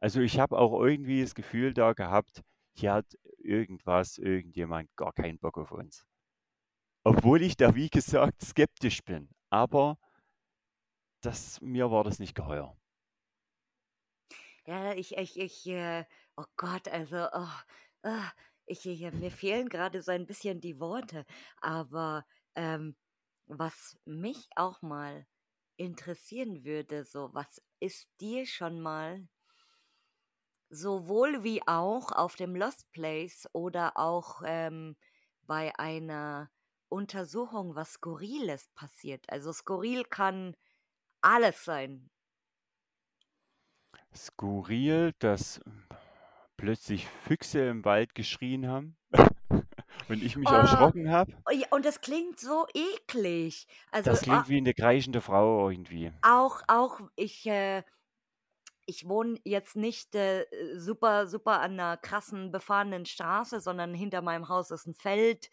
Also, ich habe auch irgendwie das Gefühl da gehabt, hier hat irgendwas irgendjemand gar keinen Bock auf uns. Obwohl ich da, wie gesagt, skeptisch bin, aber das mir war das nicht geheuer. Ja, ich ich ich, äh oh Gott, also, oh, ah, ich ich mir fehlen grade so ein bisschen die Worte. Aber, ähm, was mich auch mal interessieren würde, so, was ist dir schon mal sowohl wie auch auf dem Lost Place oder auch, ähm, bei einer Untersuchung was Skurriles passiert? Also, skurril kann alles sein. Skurril, dass plötzlich Füchse im Wald geschrien haben und ich mich Oh, erschrocken habe. oh und das klingt so eklig. Also, Das ah klingt wie 'ne kreischende Frau irgendwie. auch auch ich, äh ich wohne jetzt nicht, äh, super super an 'ner krassen befahrenen Straße, sondern hinter meinem Haus ist 'n Feld,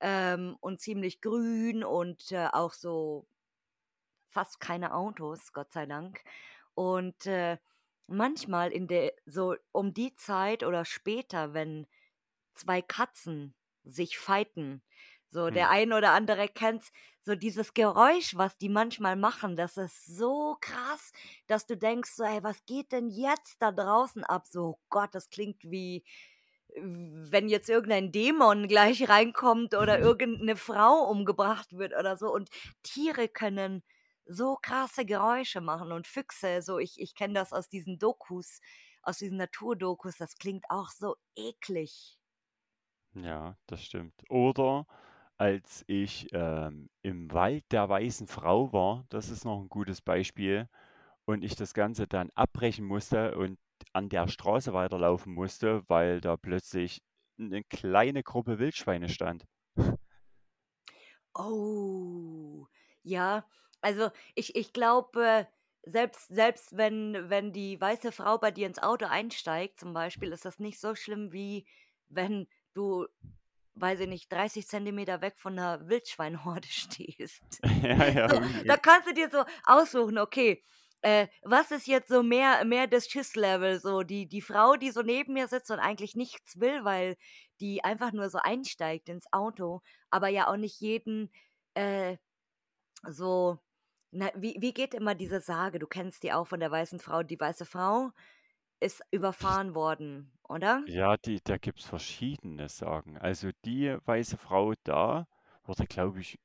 ähm, und ziemlich grün und, äh, auch so fast keine Autos, Gott sei Dank. Und, äh, manchmal in der so um die Zeit oder später, wenn 2 Katzen sich fighten, so Hm. der eine oder andere kennt's, so dieses Geräusch, was die manchmal machen, das ist so krass, dass du denkst so: „Ey, was geht denn jetzt da draußen ab?“ So, Gott, das klingt wie wenn jetzt irgendein Dämon gleich reinkommt oder irgend 'ne Frau umgebracht wird oder so. Und Tiere können so krasse Geräusche machen und Füchse, so ich ich kenne das aus diesen Dokus aus diesen Naturdokus, das klingt auch so eklig. Ja, das stimmt. Oder als ich, ähm, im Wald der weißen Frau war, das ist noch 'n gutes Beispiel, und ich das Ganze dann abbrechen musste und an der Straße weiterlaufen musste, weil da plötzlich 'ne kleine Gruppe Wildschweine stand. Oh, ja. Also, ich ich glaube, selbst selbst wenn wenn die weiße Frau bei dir ins Auto einsteigt zum Beispiel, ist das nicht so schlimm, wie wenn du, weiß ich nicht, 30 Zentimeter weg von 'ner Wildschweinhorde stehst. Ja, ja, So, da kannst du dir so aussuchen: „Okay, äh, was ist jetzt so mehr mehr das Schiss-Level?“ So die die Frau, die so neben mir sitzt und eigentlich nichts will, weil die einfach nur so einsteigt ins Auto, aber ja auch nicht jeden, äh, so na, wie wie geht immer diese Sage? Du kennst die auch von der weißen Frau. Die weiße Frau ist überfahren worden, oder? Ja, die da gibt's verschiedene Sagen. Also, die weiße Frau da wurde, glaube ich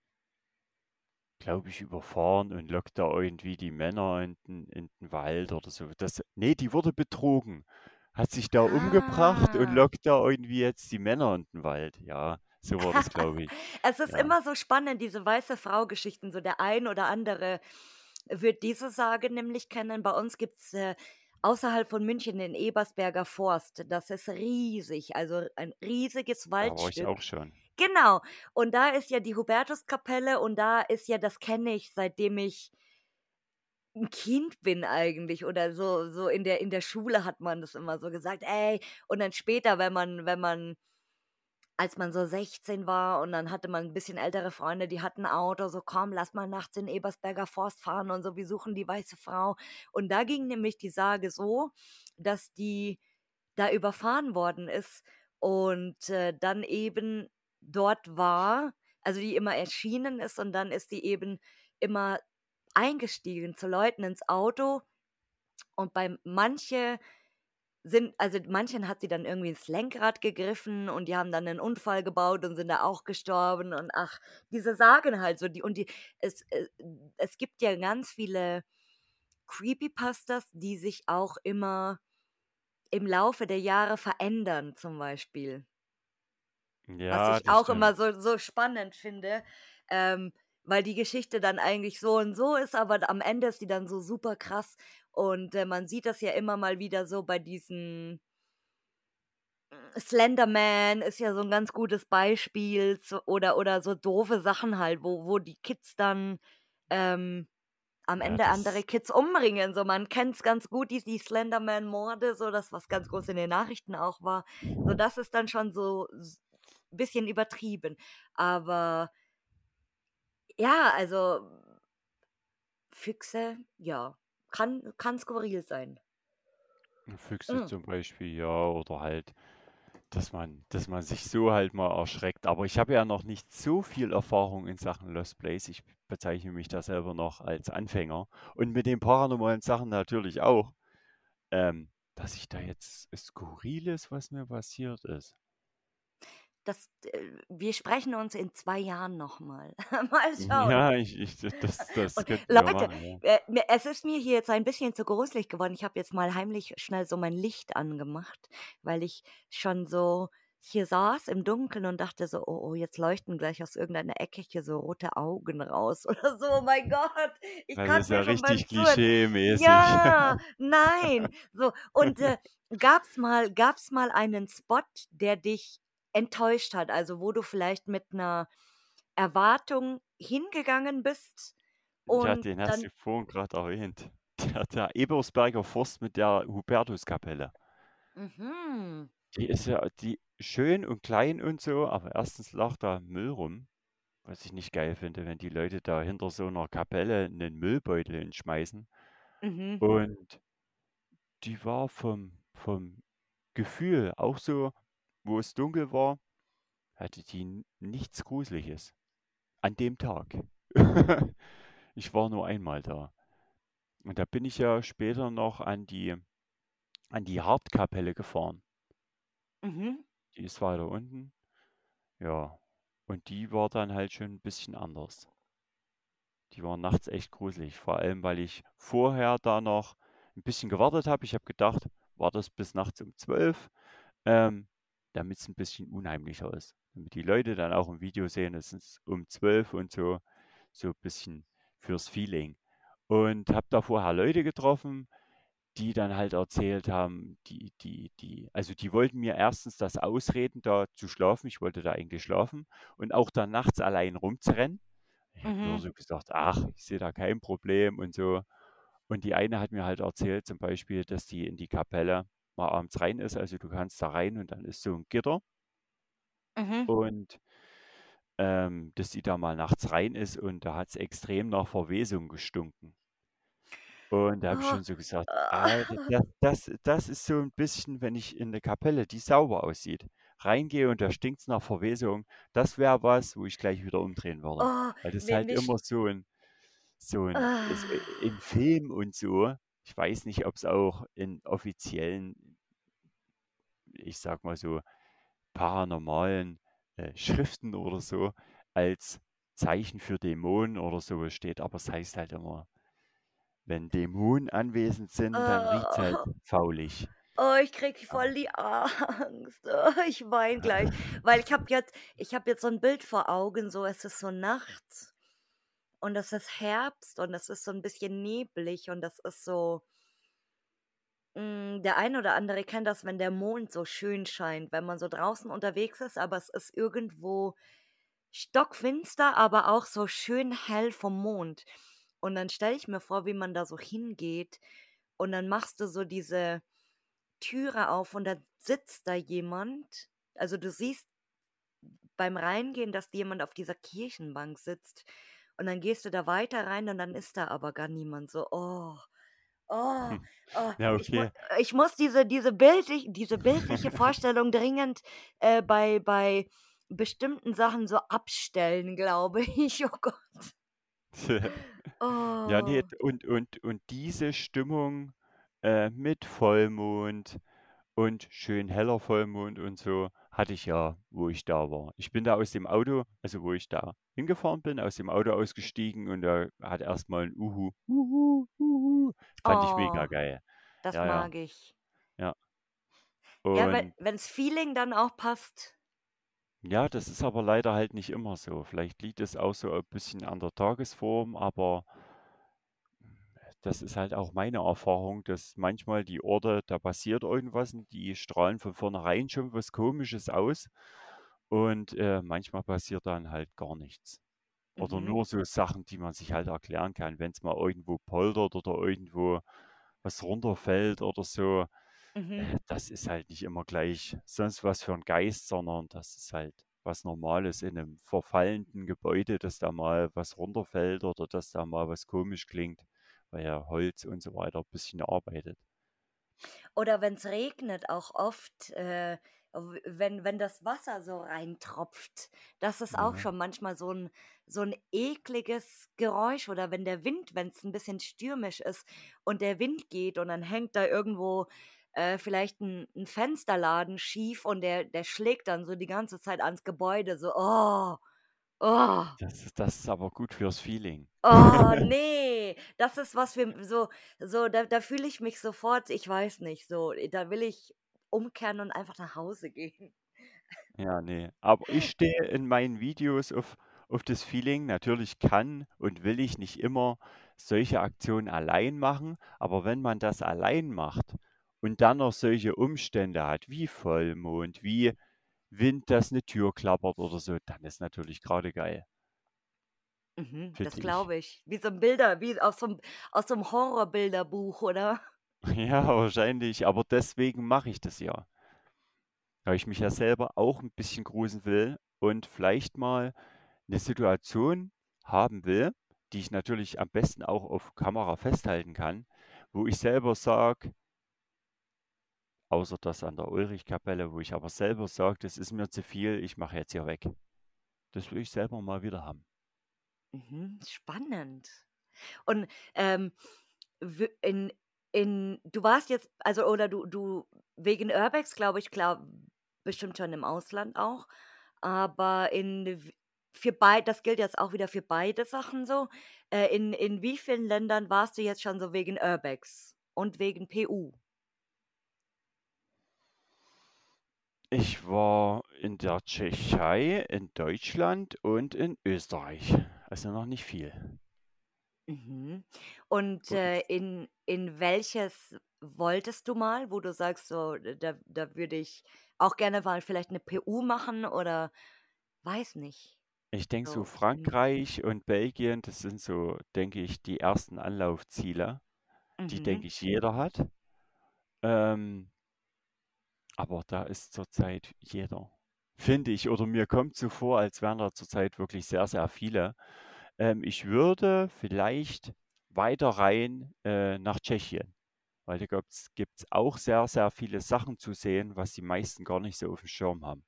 glaube ich, überfahren und lockt da irgendwie die Männer in den in den Wald oder so. Das ne, die wurde betrogen. Hat sich da umgebracht und Ah. lockt da irgendwie jetzt die Männer in den Wald. Ja, so war das, glaube ich. Es ist Ja. immer so spannend, diese weiße Frau-Geschichten. So der ein oder andere wird diese Sage nämlich kennen. Bei uns gibt's, äh, außerhalb von München den Ebersberger Forst. Das ist riesig, also ein riesiges Da war ich Waldstück. auch schon. Genau. Und da ist ja die Hubertuskapelle und da ist ja das kenne ich, seitdem ich 'n Kind bin eigentlich oder so so in der in der Schule hat man das immer so gesagt: „Ey“ und dann später, wenn man wenn man als man so 16 war und dann hatte man 'n bisschen ältere Freunde, die hatten Auto, so: „Komm, lass mal nachts in Ebersberger Forst fahren und so, wir suchen die weiße Frau.“ Und da ging nämlich die Sage so, dass die da überfahren worden ist und, äh, dann eben dort war also, die immer erschienen ist und dann ist die eben immer eingestiegen zu Leuten ins Auto und bei manche sind also, manchen hat sie dann irgendwie ins Lenkrad gegriffen und die haben dann 'nen Unfall gebaut und sind da auch gestorben und ach, diese Sagen halt so, die und die es äh, es gibt ja ganz viele Creepypastas, die sich auch immer im Laufe der Jahre verändern zum Beispiel. Was Ja, ich das auch stimmt. immer so so spannend finde, ähm, weil die Geschichte dann eigentlich so und so ist, aber am Ende ist die dann so super krass und, äh, man sieht das ja immer mal wieder so bei diesen hm, Slender Man ist ja so 'n ganz gutes Beispiel, so oder oder so doofe Sachen halt, wo wo die Kids dann ähm, am Ja, Ende andere das Kids umbringen. So, man kennt's ganz gut, die, die Slenderman-Morde, so das, was ganz groß in den Nachrichten auch war. So, das ist dann schon so s- bisschen übertrieben. Aber ja, also Füchse, ja, kann, kann skurril sein. Füchse Mm. zum Beispiel, ja, oder halt, dass man, dass man sich so halt mal erschreckt. Aber ich habe ja noch nicht so viel Erfahrung in Sachen Lost Place. Ich bezeichne mich da selber noch als Anfänger. Und mit den paranormalen Sachen natürlich auch. Ähm, dass ich da jetzt Skurriles, was mir passiert ist. Das, äh, wir sprechen uns in zwei Jahren nochmal. mal schauen. Ja, ich, ich, das, das Leute, ja. äh, es ist mir hier jetzt ein bisschen zu gruselig geworden. Ich habe jetzt mal heimlich schnell so mein Licht angemacht, weil ich schon so hier saß im Dunkeln und dachte so, oh, oh, jetzt leuchten gleich aus irgendeiner Ecke hier so rote Augen raus oder so. Oh mein Gott, ich kann das ist ja richtig klischee-mäßig. Ja, nein. So, und äh, gab's mal, gab's mal einen Spot, der dich enttäuscht hat? Also, wo du vielleicht mit einer Erwartung hingegangen bist Ja, und den hast du vorhin gerade erwähnt. Der, der Ebersberger Forst mit der Hubertuskapelle. mhm, Die ist ja die schön und klein und so, aber erstens lag da Müll rum, was ich nicht geil finde, wenn die Leute da hinter so einer Kapelle einen Müllbeutel hinschmeißen. mhm. Und die war vom, vom Gefühl auch so, wo es dunkel war, hatte die nichts Gruseliges. An dem Tag. Ich war nur einmal da. Und da bin ich ja später noch an die, an die Hartkapelle gefahren. Mhm. Die ist weiter unten. Ja. Und die war dann halt schon ein bisschen anders. Die war nachts echt gruselig. Vor allem, weil ich vorher da noch ein bisschen gewartet habe. Ich habe gedacht, war das bis nachts um 12, ähm, damit es ein bisschen unheimlicher ist. Damit die Leute dann auch im Video sehen, es ist um 12 und so, so ein bisschen fürs Feeling. Und habe da vorher Leute getroffen, die dann halt erzählt haben, die, die, die, also die wollten mir erstens das ausreden, da zu schlafen. Ich wollte da eigentlich schlafen und auch da nachts allein rumzurennen. Ich habe nur Mhm. so gesagt, ach, ich sehe da kein Problem und so. Und die eine hat mir halt erzählt, zum Beispiel, dass die in die Kapelle mal abends rein ist. Also du kannst da rein und dann ist so ein Gitter Mhm. und ähm, dass die da mal nachts rein ist und da hat es extrem nach Verwesung gestunken. Und da habe ich Oh, schon so gesagt, Alter, das, das, das ist so ein bisschen, wenn ich in eine Kapelle, die sauber aussieht, reingehe und da stinkt es nach Verwesung, das wäre was, wo ich gleich wieder umdrehen würde. oh, Weil das halt wir, sch- immer so ein, so ein, ah. in Film und so, ich weiß nicht, ob es auch in offiziellen, ich sag mal so, paranormalen äh, Schriften oder so als Zeichen für Dämonen oder so steht, aber es heißt halt immer, wenn Dämonen anwesend sind, dann riecht's halt Oh, faulig. oh, ich krieg voll die Angst. Oh, ich weine gleich, weil ich habe jetzt, ich habe jetzt so ein Bild vor Augen, so es ist so nachts und es ist Herbst und es ist so ein bisschen neblig und das ist so, mm, der eine oder andere kennt das, wenn der Mond so schön scheint, wenn man so draußen unterwegs ist, aber es ist irgendwo stockfinster, aber auch so schön hell vom Mond. Und dann stelle ich mir vor, wie man da so hingeht und dann machst du so diese Türe auf und dann sitzt da jemand. Also du siehst beim Reingehen, dass jemand auf dieser Kirchenbank sitzt. Und dann gehst du da weiter rein und dann ist da aber gar niemand. So, oh, oh, Hm. oh. Ja, Ich, mu okay. ich muss diese, diese, bildlich, diese bildliche Vorstellung dringend äh, bei, bei bestimmten Sachen so abstellen, glaube ich. Oh Gott. Ja, ne, Oh. und und und diese Stimmung, äh, mit Vollmond und schön heller Vollmond und so, hatte ich ja, wo ich da war. Ich bin da aus dem Auto also, wo ich da hingefahren bin, aus dem Auto ausgestiegen und da hat erst mal 'n Uhu, Uhu, Uhu fand ich mega Oh, geil. das Ja, ja, mag ich. ja. Ja, wenn Und wenn's Feeling dann auch passt. ja, das ist aber leider halt nicht immer so. Vielleicht liegt es auch so ein bisschen an der Tagesform, aber das ist halt auch meine Erfahrung, dass manchmal die Orte, da passiert irgendwas und die strahlen von vornherein schon was Komisches aus und, äh, manchmal passiert dann halt gar nichts. Oder Mhm. nur so Sachen, die man sich halt erklären kann, wenn es mal irgendwo poltert oder irgendwo was runterfällt oder so. Mhm. Äh, das ist halt nicht immer gleich sonst was für ein Geist, sondern das ist halt was Normales in einem verfallenden Gebäude, dass da mal was runterfällt oder dass da mal was komisch klingt, weil ja Holz und so weiter ein bisschen arbeitet. Oder wenn's regnet auch oft, äh, wenn wenn das Wasser so reintropft, das ist auch Ja. schon manchmal so 'n so 'n ekliges Geräusch oder wenn der Wind wenn's 'n bisschen stürmisch ist und der Wind geht und dann hängt da irgendwo, äh, vielleicht 'n 'n Fensterladen schief und der der schlägt dann so die ganze Zeit ans Gebäude, so, oh, oh, Das ist das ist aber gut fürs Feeling. oh, ne, das ist was für m so so da da fühle ich mich sofort ich weiß nicht, so, da will ich umkehren und einfach nach Hause gehen. Ja, ne. Aber ich stehe in meinen Videos auf auf das Feeling. Natürlich kann und will ich nicht immer solche Aktionen allein machen, aber wenn man das allein macht und dann noch solche Umstände hat wie Vollmond, wie Wind, dass 'ne Tür klappert oder so, dann ist natürlich grade geil, Mhm, das glaube ich. Wie so 'n Bilder wie aus so 'm aus so 'm Horrorbilderbuch, oder? Ja, wahrscheinlich, aber deswegen mache ich das ja. Weil ich mich ja selber auch 'n bisschen gruseln will und vielleicht mal 'ne Situation haben will, die ich natürlich am besten auch auf Kamera festhalten kann, wo ich selber sage außer das an der Ulrichkapelle, wo ich aber selber sage: „Das ist mir zu viel, ich mache jetzt hier weg.“ Das will ich selber mal wieder haben. Mhm, spannend. Und, ähm, in in du warst jetzt also oder du du wegen Urbex, glaube ich, klar, bestimmt schon im Ausland auch, aber in für bei das gilt jetzt auch wieder für beide Sachen so. Äh, in in wie vielen Ländern warst du jetzt schon so wegen Urbex und wegen PU? Ich war in der Tschechei, in Deutschland und in Österreich. Also noch nicht viel. Mhm. Und, äh, in in welches wolltest du mal, wo du sagst, so, da da würde ich auch gerne mal vielleicht 'ne PU machen oder weiß nicht, ich denke so so. Frankreich und Belgien, das sind so, denke ich, die ersten Anlaufziele, die, Mhm. denke ich, jeder hat. Ähm, aber da ist zurzeit jeder, finde ich, oder mir kommt so vor, als wären da zurzeit wirklich sehr, sehr viele. Ähm, ich würde vielleicht weiter rein, äh, nach Tschechien, weil da gibt's gibt's auch sehr, sehr viele Sachen zu sehen, was die meisten gar nicht so aufm Schirm haben.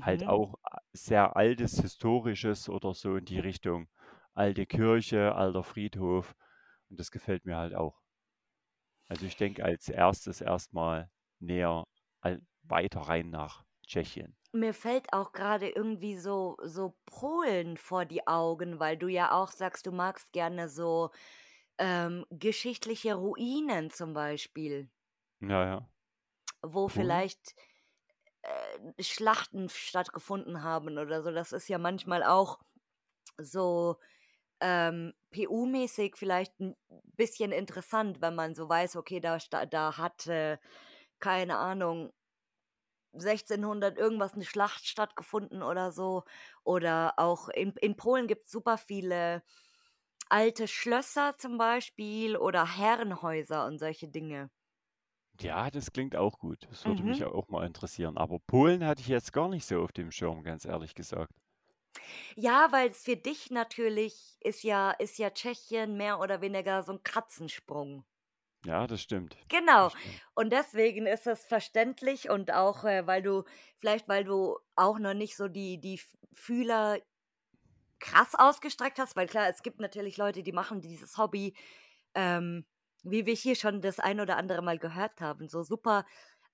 Halt Mhm. auch a sehr Altes, Historisches oder so in die Richtung. Alte Kirche, alter Friedhof und das gefällt mir halt auch. Also, ich denke als Erstes erst mal näher weiter rein nach Tschechien. Mir fällt auch grade irgendwie so so Polen vor die Augen, weil du ja auch sagst, du magst gerne so, ähm, geschichtliche Ruinen zum Beispiel, Ja, ja. wo Polen? vielleicht, äh, Schlachten stattgefunden haben oder so. Das ist ja manchmal auch so, ähm, PU-mäßig vielleicht 'n bisschen interessant, wenn man so weiß, okay, da da hat, äh, keine Ahnung 1600 irgendwas 'ne Schlacht stattgefunden oder so. Oder auch in in Polen gibt's super viele alte Schlösser zum Beispiel oder Herrenhäuser und solche Dinge. Ja, das klingt auch gut. Das würde mich Mhm. ja auch mal interessieren. Aber Polen hatte ich jetzt gar nicht so auf dem Schirm, ganz ehrlich gesagt. Ja, weil's für dich natürlich ist ja ist ja Tschechien mehr oder weniger so 'n Katzensprung. Ja, das stimmt. Genau. Das stimmt. Und deswegen ist das verständlich und auch, äh, weil du vielleicht weil du auch noch nicht so die die Fühler krass ausgestreckt hast, weil klar, es gibt natürlich Leute, die machen dieses Hobby, ähm, wie wir hier schon das ein oder andere Mal gehört haben, so super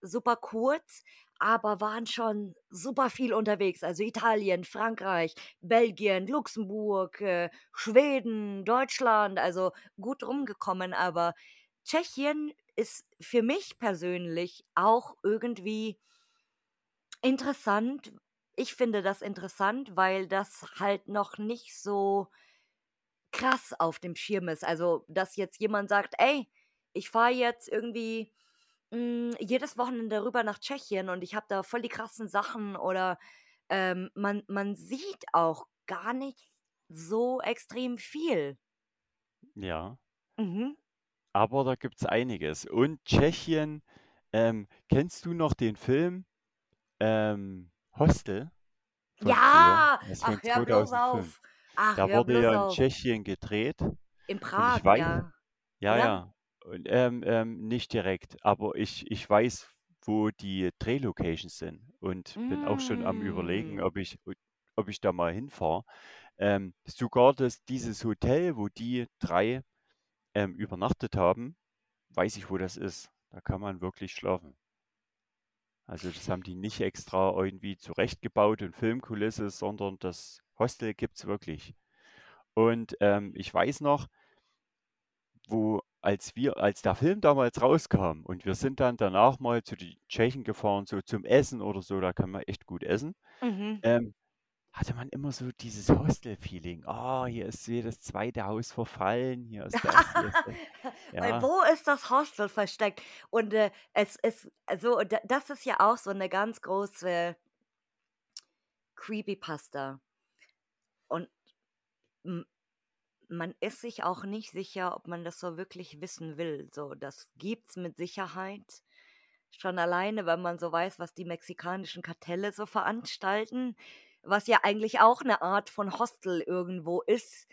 super kurz, aber waren schon super viel unterwegs. Also Italien, Frankreich, Belgien, Luxemburg, äh, Schweden, Deutschland, also gut rumgekommen, aber Tschechien ist für mich persönlich auch irgendwie interessant. Ich finde das interessant, weil das halt noch nicht so krass auf dem Schirm ist. Also, dass jetzt jemand sagt: „Ey, ich fahre jetzt irgendwie, hm, jedes Wochenende rüber nach Tschechien und ich habe da voll die krassen Sachen“ oder, ähm, man man sieht auch gar nicht so extrem viel. Ja. Mhm. Aber da gibt's einiges. Und Tschechien, ähm, kennst du noch den Film ähm, Hostel? Ja, ach, hör bloß 2005. auf. Ach, Da wurde ja in auf. Tschechien gedreht. In Prag, weiß, ja. ja, ja. Und, ähm, ähm, nicht direkt, aber ich, ich weiß, wo die Drehlocations sind und bin auch schon am Überlegen, Mm. ob ich, ob ich da mal hinfahre. Ähm, sogar das, dieses Hotel, wo die drei ähm, übernachtet haben, weiß ich, wo das ist. Da kann man wirklich schlafen. Also das haben die nicht extra irgendwie zurechtgebaut und Filmkulisse, sondern das Hostel gibt's wirklich. Und ähm, ich weiß noch, wo als wir, als der Film damals rauskam und wir sind dann danach mal zu den Tschechen gefahren, so zum Essen oder so, da kann man echt gut essen, Mhm. ähm, hatte man immer so dieses Hostel-Feeling. Oh, hier ist jedes zweite Haus verfallen, hier ist das, hier ist das. Weil Ja, wo ist das Hostel versteckt? Und äh, es ist, also da- das ist ja auch so eine ganz große Creepypasta. Und man ist sich auch nicht sicher, ob man das so wirklich wissen will. So, das gibt's mit Sicherheit. Schon alleine, wenn man so weiß, was die mexikanischen Kartelle so veranstalten, was ja eigentlich auch eine Art von Hostel irgendwo ist.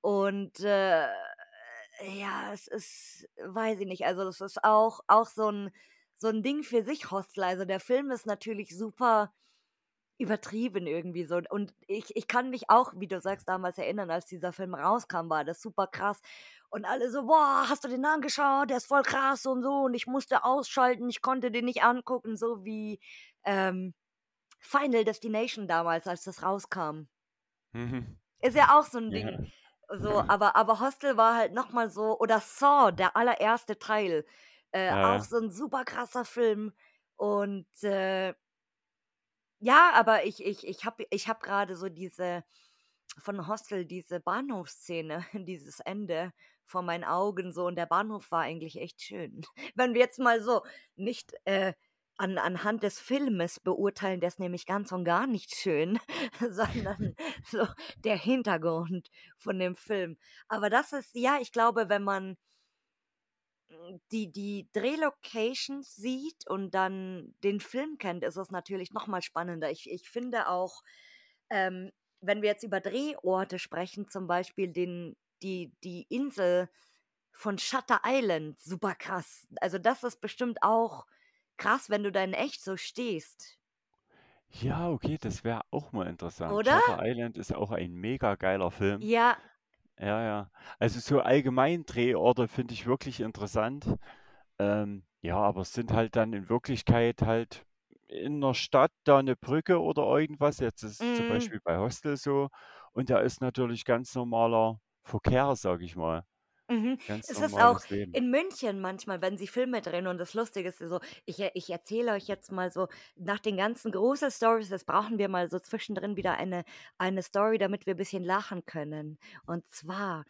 Und äh, ja, es ist, weiß ich nicht, also das ist auch, auch so ein, so ein Ding für sich, Hostel. Also der Film ist natürlich super übertrieben irgendwie so. Und ich, ich kann mich auch, wie du sagst, damals erinnern, als dieser Film rauskam, war das super krass. Und alle so, boah, hast du den angeschaut? Der ist voll krass und so. Und ich musste ausschalten, ich konnte den nicht angucken, so wie ähm, Final Destination damals, als das rauskam. mhm. Ist ja auch so ein ja, Ding. So, aber, aber Hostel war halt nochmal so, oder Saw, der allererste Teil, äh, ja, auch ja. so ein super krasser Film. Und äh, ja, aber ich, ich, ich habe ich hab gerade so diese, von Hostel, diese Bahnhofsszene, dieses Ende vor meinen Augen so. Und der Bahnhof war eigentlich echt schön. Wenn wir jetzt mal so nicht äh, an, anhand des Filmes beurteilen, der ist nämlich ganz und gar nicht schön, sondern so der Hintergrund von dem Film. Aber das ist, ja, ich glaube, wenn man mm, die, die Drehlocations sieht und dann den Film kennt, ist es natürlich nochmal spannender. Ich, ich finde auch, ähm, wenn wir jetzt über Drehorte sprechen, zum Beispiel den, die, die Insel von Shutter Island, super krass. Also das ist bestimmt auch krass, wenn du da in echt so stehst, Ja, okay, das wäre auch mal interessant. oder? Shutter Island ist auch ein mega geiler Film. Ja, Ja, ja. Also so allgemein Drehorte finde ich wirklich interessant. Ähm, ja, aber es sind halt dann in Wirklichkeit halt in der Stadt da eine Brücke oder irgendwas. Jetzt ist es zum mm, Beispiel bei Hostel so. Und da ist natürlich ganz normaler Verkehr, sag ich mal. Mhm. Ganz Es ist auch normales Leben. in München manchmal, wenn sie Filme drehen und das Lustige ist so, ich, e- ich erzähle euch jetzt mal so, nach den ganzen großen Stories, das brauchen wir mal so zwischendrin wieder eine, eine Story, damit wir ein bisschen lachen können. Und zwar,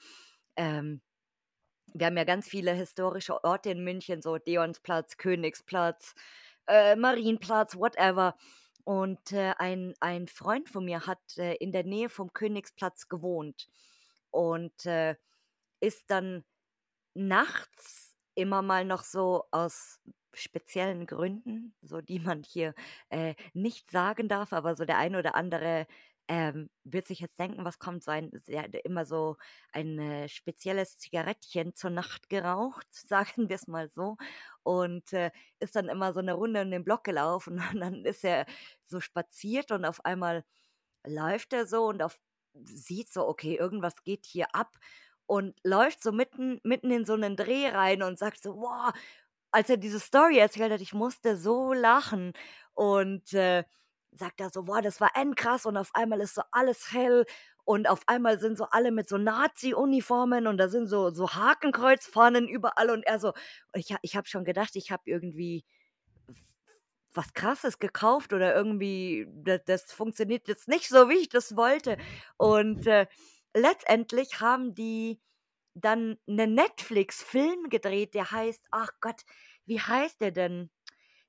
ähm, wir haben ja ganz viele historische Orte in München, so Deonsplatz, Königsplatz, äh, Marienplatz, whatever. Und äh, ein, ein Freund von mir hat äh, in der Nähe vom Königsplatz gewohnt und äh, ist dann nachts immer mal noch so aus speziellen Gründen, so die man hier äh, nicht sagen darf, aber so der eine oder andere ähm, wird sich jetzt denken, was kommt so ein, sie hat immer so ein äh, spezielles Zigarettchen zur Nacht geraucht, sagen wir es mal so, und äh, ist dann immer so eine Runde in den Block gelaufen und dann ist er so spaziert und auf einmal läuft er so und auf, sieht so, okay, irgendwas geht hier ab und läuft so mitten, mitten in so einen Dreh rein und sagt so, wow, als er diese Story erzählt hat, ich musste so lachen und äh, sagt er so, boah, das war endkrass und auf einmal ist so alles hell und auf einmal sind so alle mit so Nazi-Uniformen und da sind so, so Hakenkreuzfahnen überall und er so, ich, ich habe schon gedacht, ich habe irgendwie was Krasses gekauft oder irgendwie, das, das funktioniert jetzt nicht so, wie ich das wollte. Und äh, letztendlich haben die dann einen Netflix-Film gedreht, der heißt, ach Gott, wie heißt der denn?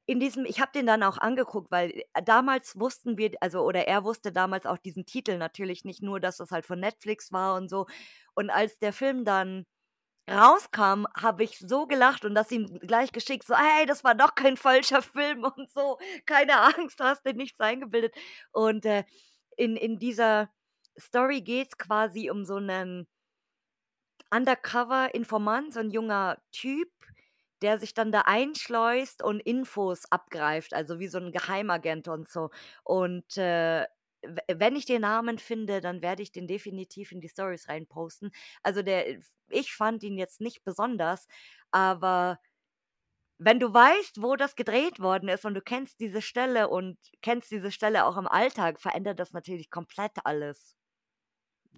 in diesem ich habe den dann auch angeguckt, weil, äh, damals wussten wir also, oder er wusste damals auch diesen Titel natürlich nicht, nur dass das halt von Netflix war und so. Und als der Film dann rauskam, habe ich so gelacht und das ihm gleich geschickt, so: „Hey, das war doch kein falscher Film und so. Keine Angst, hast dir nichts eingebildet.“ Und, äh, in in dieser Story geht's quasi um so 'nen Undercover-Informant, so 'n junger Typ, der sich dann da einschleust und Infos abgreift, also wie so 'n Geheimagent und so. Und, äh, wenn ich den Namen finde, dann werde ich den definitiv in die Stories rein posten. Also, der ich fand ihn jetzt nicht besonders, aber wenn du weißt, wo das gedreht worden ist und du kennst diese Stelle und kennst diese Stelle auch im Alltag, verändert das natürlich komplett alles.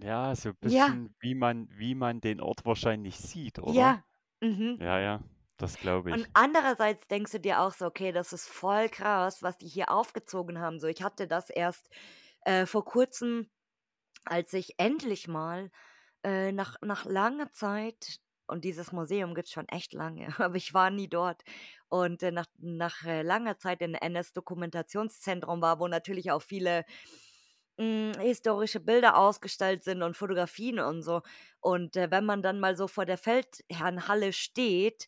Ja, so Ja. bisschen wie man wie man den Ort wahrscheinlich sieht, oder? Ja, mhm. Ja, ja, das glaube Und ich. andererseits denkst du dir auch so: „Okay, das ist voll krass, was die hier aufgezogen haben“, so. Ich hatte das erst, äh, vor Kurzem, als ich endlich mal, äh, nach nach langer Zeit und dieses Museum gibt's schon echt lange, aber ich war nie dort. Und, äh, nach nach, äh, langer Zeit in NS-Dokumentationszentrum war, wo natürlich auch viele, hm, historische Bilder ausgestellt sind und Fotografien und so. Und, äh, wenn man dann mal so vor der Feldherrnhalle steht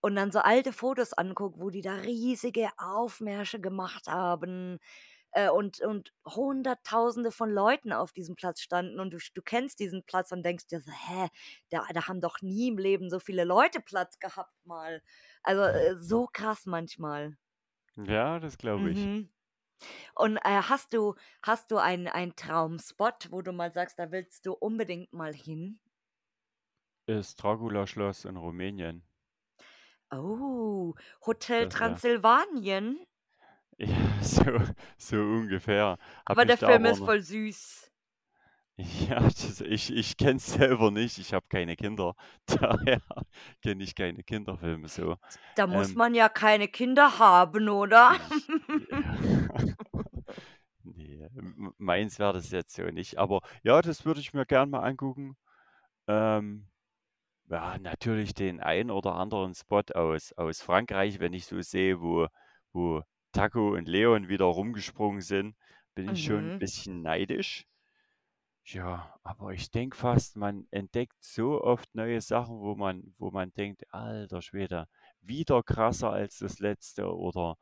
und dann so alte Fotos anguckt, wo die da riesige Aufmärsche gemacht haben, äh, und und Hunderttausende von Leuten auf diesem Platz standen und du du kennst diesen Platz und denkst dir so: „Hä, da da haben doch nie im Leben so viele Leute Platz gehabt mal.“ Also, äh, so krass manchmal. Ja, das glaube ich. Mhm. Und, äh, hast du hast du einen einen Traumspot, wo du mal sagst, da willst du unbedingt mal hin? Das Dracula-Schloss in Rumänien. Oh, Hotel Das Transsilvanien? Ja, so so ungefähr. Aber Habe der Film aber ist voll süß. Ja, das ich ich kenne es selber nicht. Ich habe keine Kinder. Daher kenne ich keine Kinderfilme so. Da muss Ähm man ja keine Kinder haben, oder? Ich ja. Ne, m meins wäre das jetzt so nicht. Aber ja, das würde ich mir gern mal angucken. Ähm, ja, natürlich den einen oder anderen Spot aus aus Frankreich, wenn ich so sehe, wo wo Taco und Leon wieder rumgesprungen sind, bin ich schon 'n Mhm. bisschen neidisch. Ja, aber ich denke fast, man entdeckt so oft neue Sachen, wo man wo man denkt: „Alter Schwede, wieder krasser als das Letzte“ oder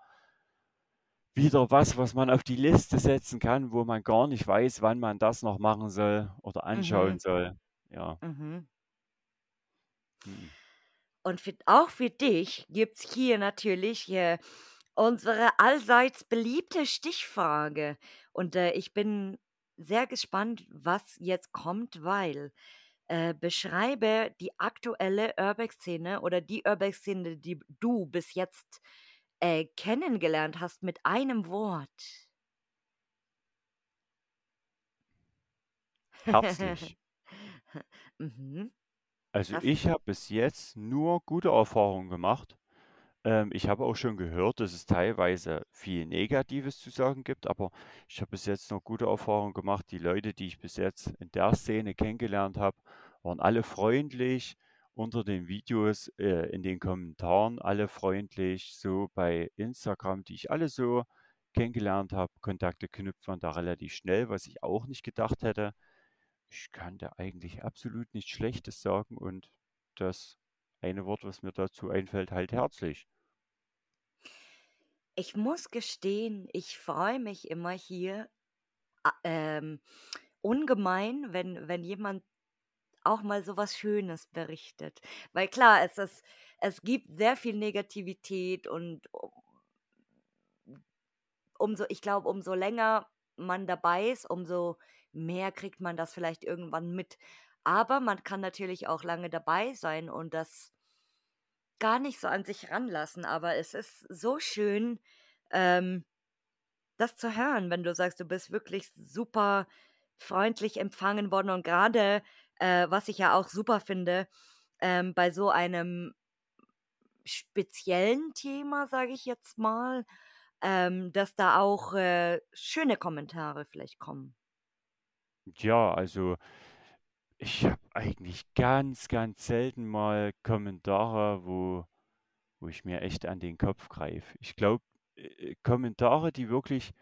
wieder was, was man auf die Liste setzen kann, wo man gar nicht weiß, wann man das noch machen soll oder anschauen Mhm. soll. Ja. Mhm. Mhm. Und für auch für dich gibt's hier natürlich, äh, unsere allseits beliebte Stichfrage. Und, äh, ich bin sehr gespannt, was jetzt kommt, weil, äh, beschreibe die aktuelle Urbex-Szene oder die Urbex-Szene, die du bis jetzt, äh, kennengelernt hast mit einem Wort. Herzlich. Mhm. Also, Das ich habe bis jetzt nur gute Erfahrungen gemacht. Ähm, ich habe auch schon gehört, dass es teilweise viel Negatives zu sagen gibt, aber ich habe bis jetzt nur gute Erfahrungen gemacht. Die Leute, die ich bis jetzt in der Szene kennengelernt habe, waren alle freundlich unter den Videos, äh, in den Kommentaren alle freundlich, so bei Instagram, die ich alle so kennengelernt habe. Kontakte knüpft man da relativ schnell, was ich auch nicht gedacht hätte. Ich kann da eigentlich absolut nichts Schlechtes sagen und das eine Wort, was mir dazu einfällt, halt herzlich. Ich muss gestehen, ich freue mich immer hier, ähm, ungemein, wenn wenn jemand auch mal so was Schönes berichtet. Weil klar, es ist es gibt sehr viel Negativität und umso ich glaube, umso länger man dabei ist, umso mehr kriegt man das vielleicht irgendwann mit. Aber man kann natürlich auch lange dabei sein und das gar nicht so an sich ranlassen. Aber es ist so schön, ähm, das zu hören, wenn du sagst, du bist wirklich super freundlich empfangen worden und grade, äh, was ich ja auch super finde, ähm, bei so einem speziellen Thema, sage ich jetzt mal, ähm, dass da auch, äh, schöne Kommentare vielleicht kommen. Ja, also ich habe eigentlich ganz, ganz selten mal Kommentare, wo wo ich mir echt an den Kopf greife. Ich glaube, äh, Kommentare, die wirklich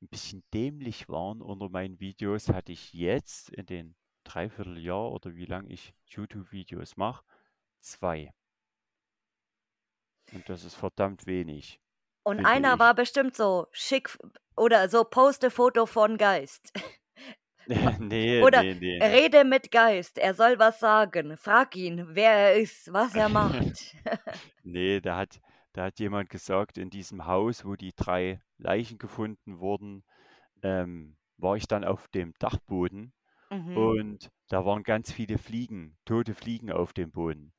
ein bisschen dämlich waren unter meinen Videos, hatte ich jetzt in den Dreivierteljahr oder wie lange ich YouTube-Videos mache, zwei. Und das ist verdammt wenig. Und einer ich. war bestimmt so schick oder so poste Foto von Geist. nee, oder nee, nee. rede mit Geist, er soll was sagen. Frag ihn, wer er ist, was er macht. nee, da hat, da hat jemand gesagt, in diesem Haus, wo die drei Leichen gefunden wurden, ähm, war ich dann auf dem Dachboden mhm. und da waren ganz viele Fliegen, tote Fliegen auf dem Boden.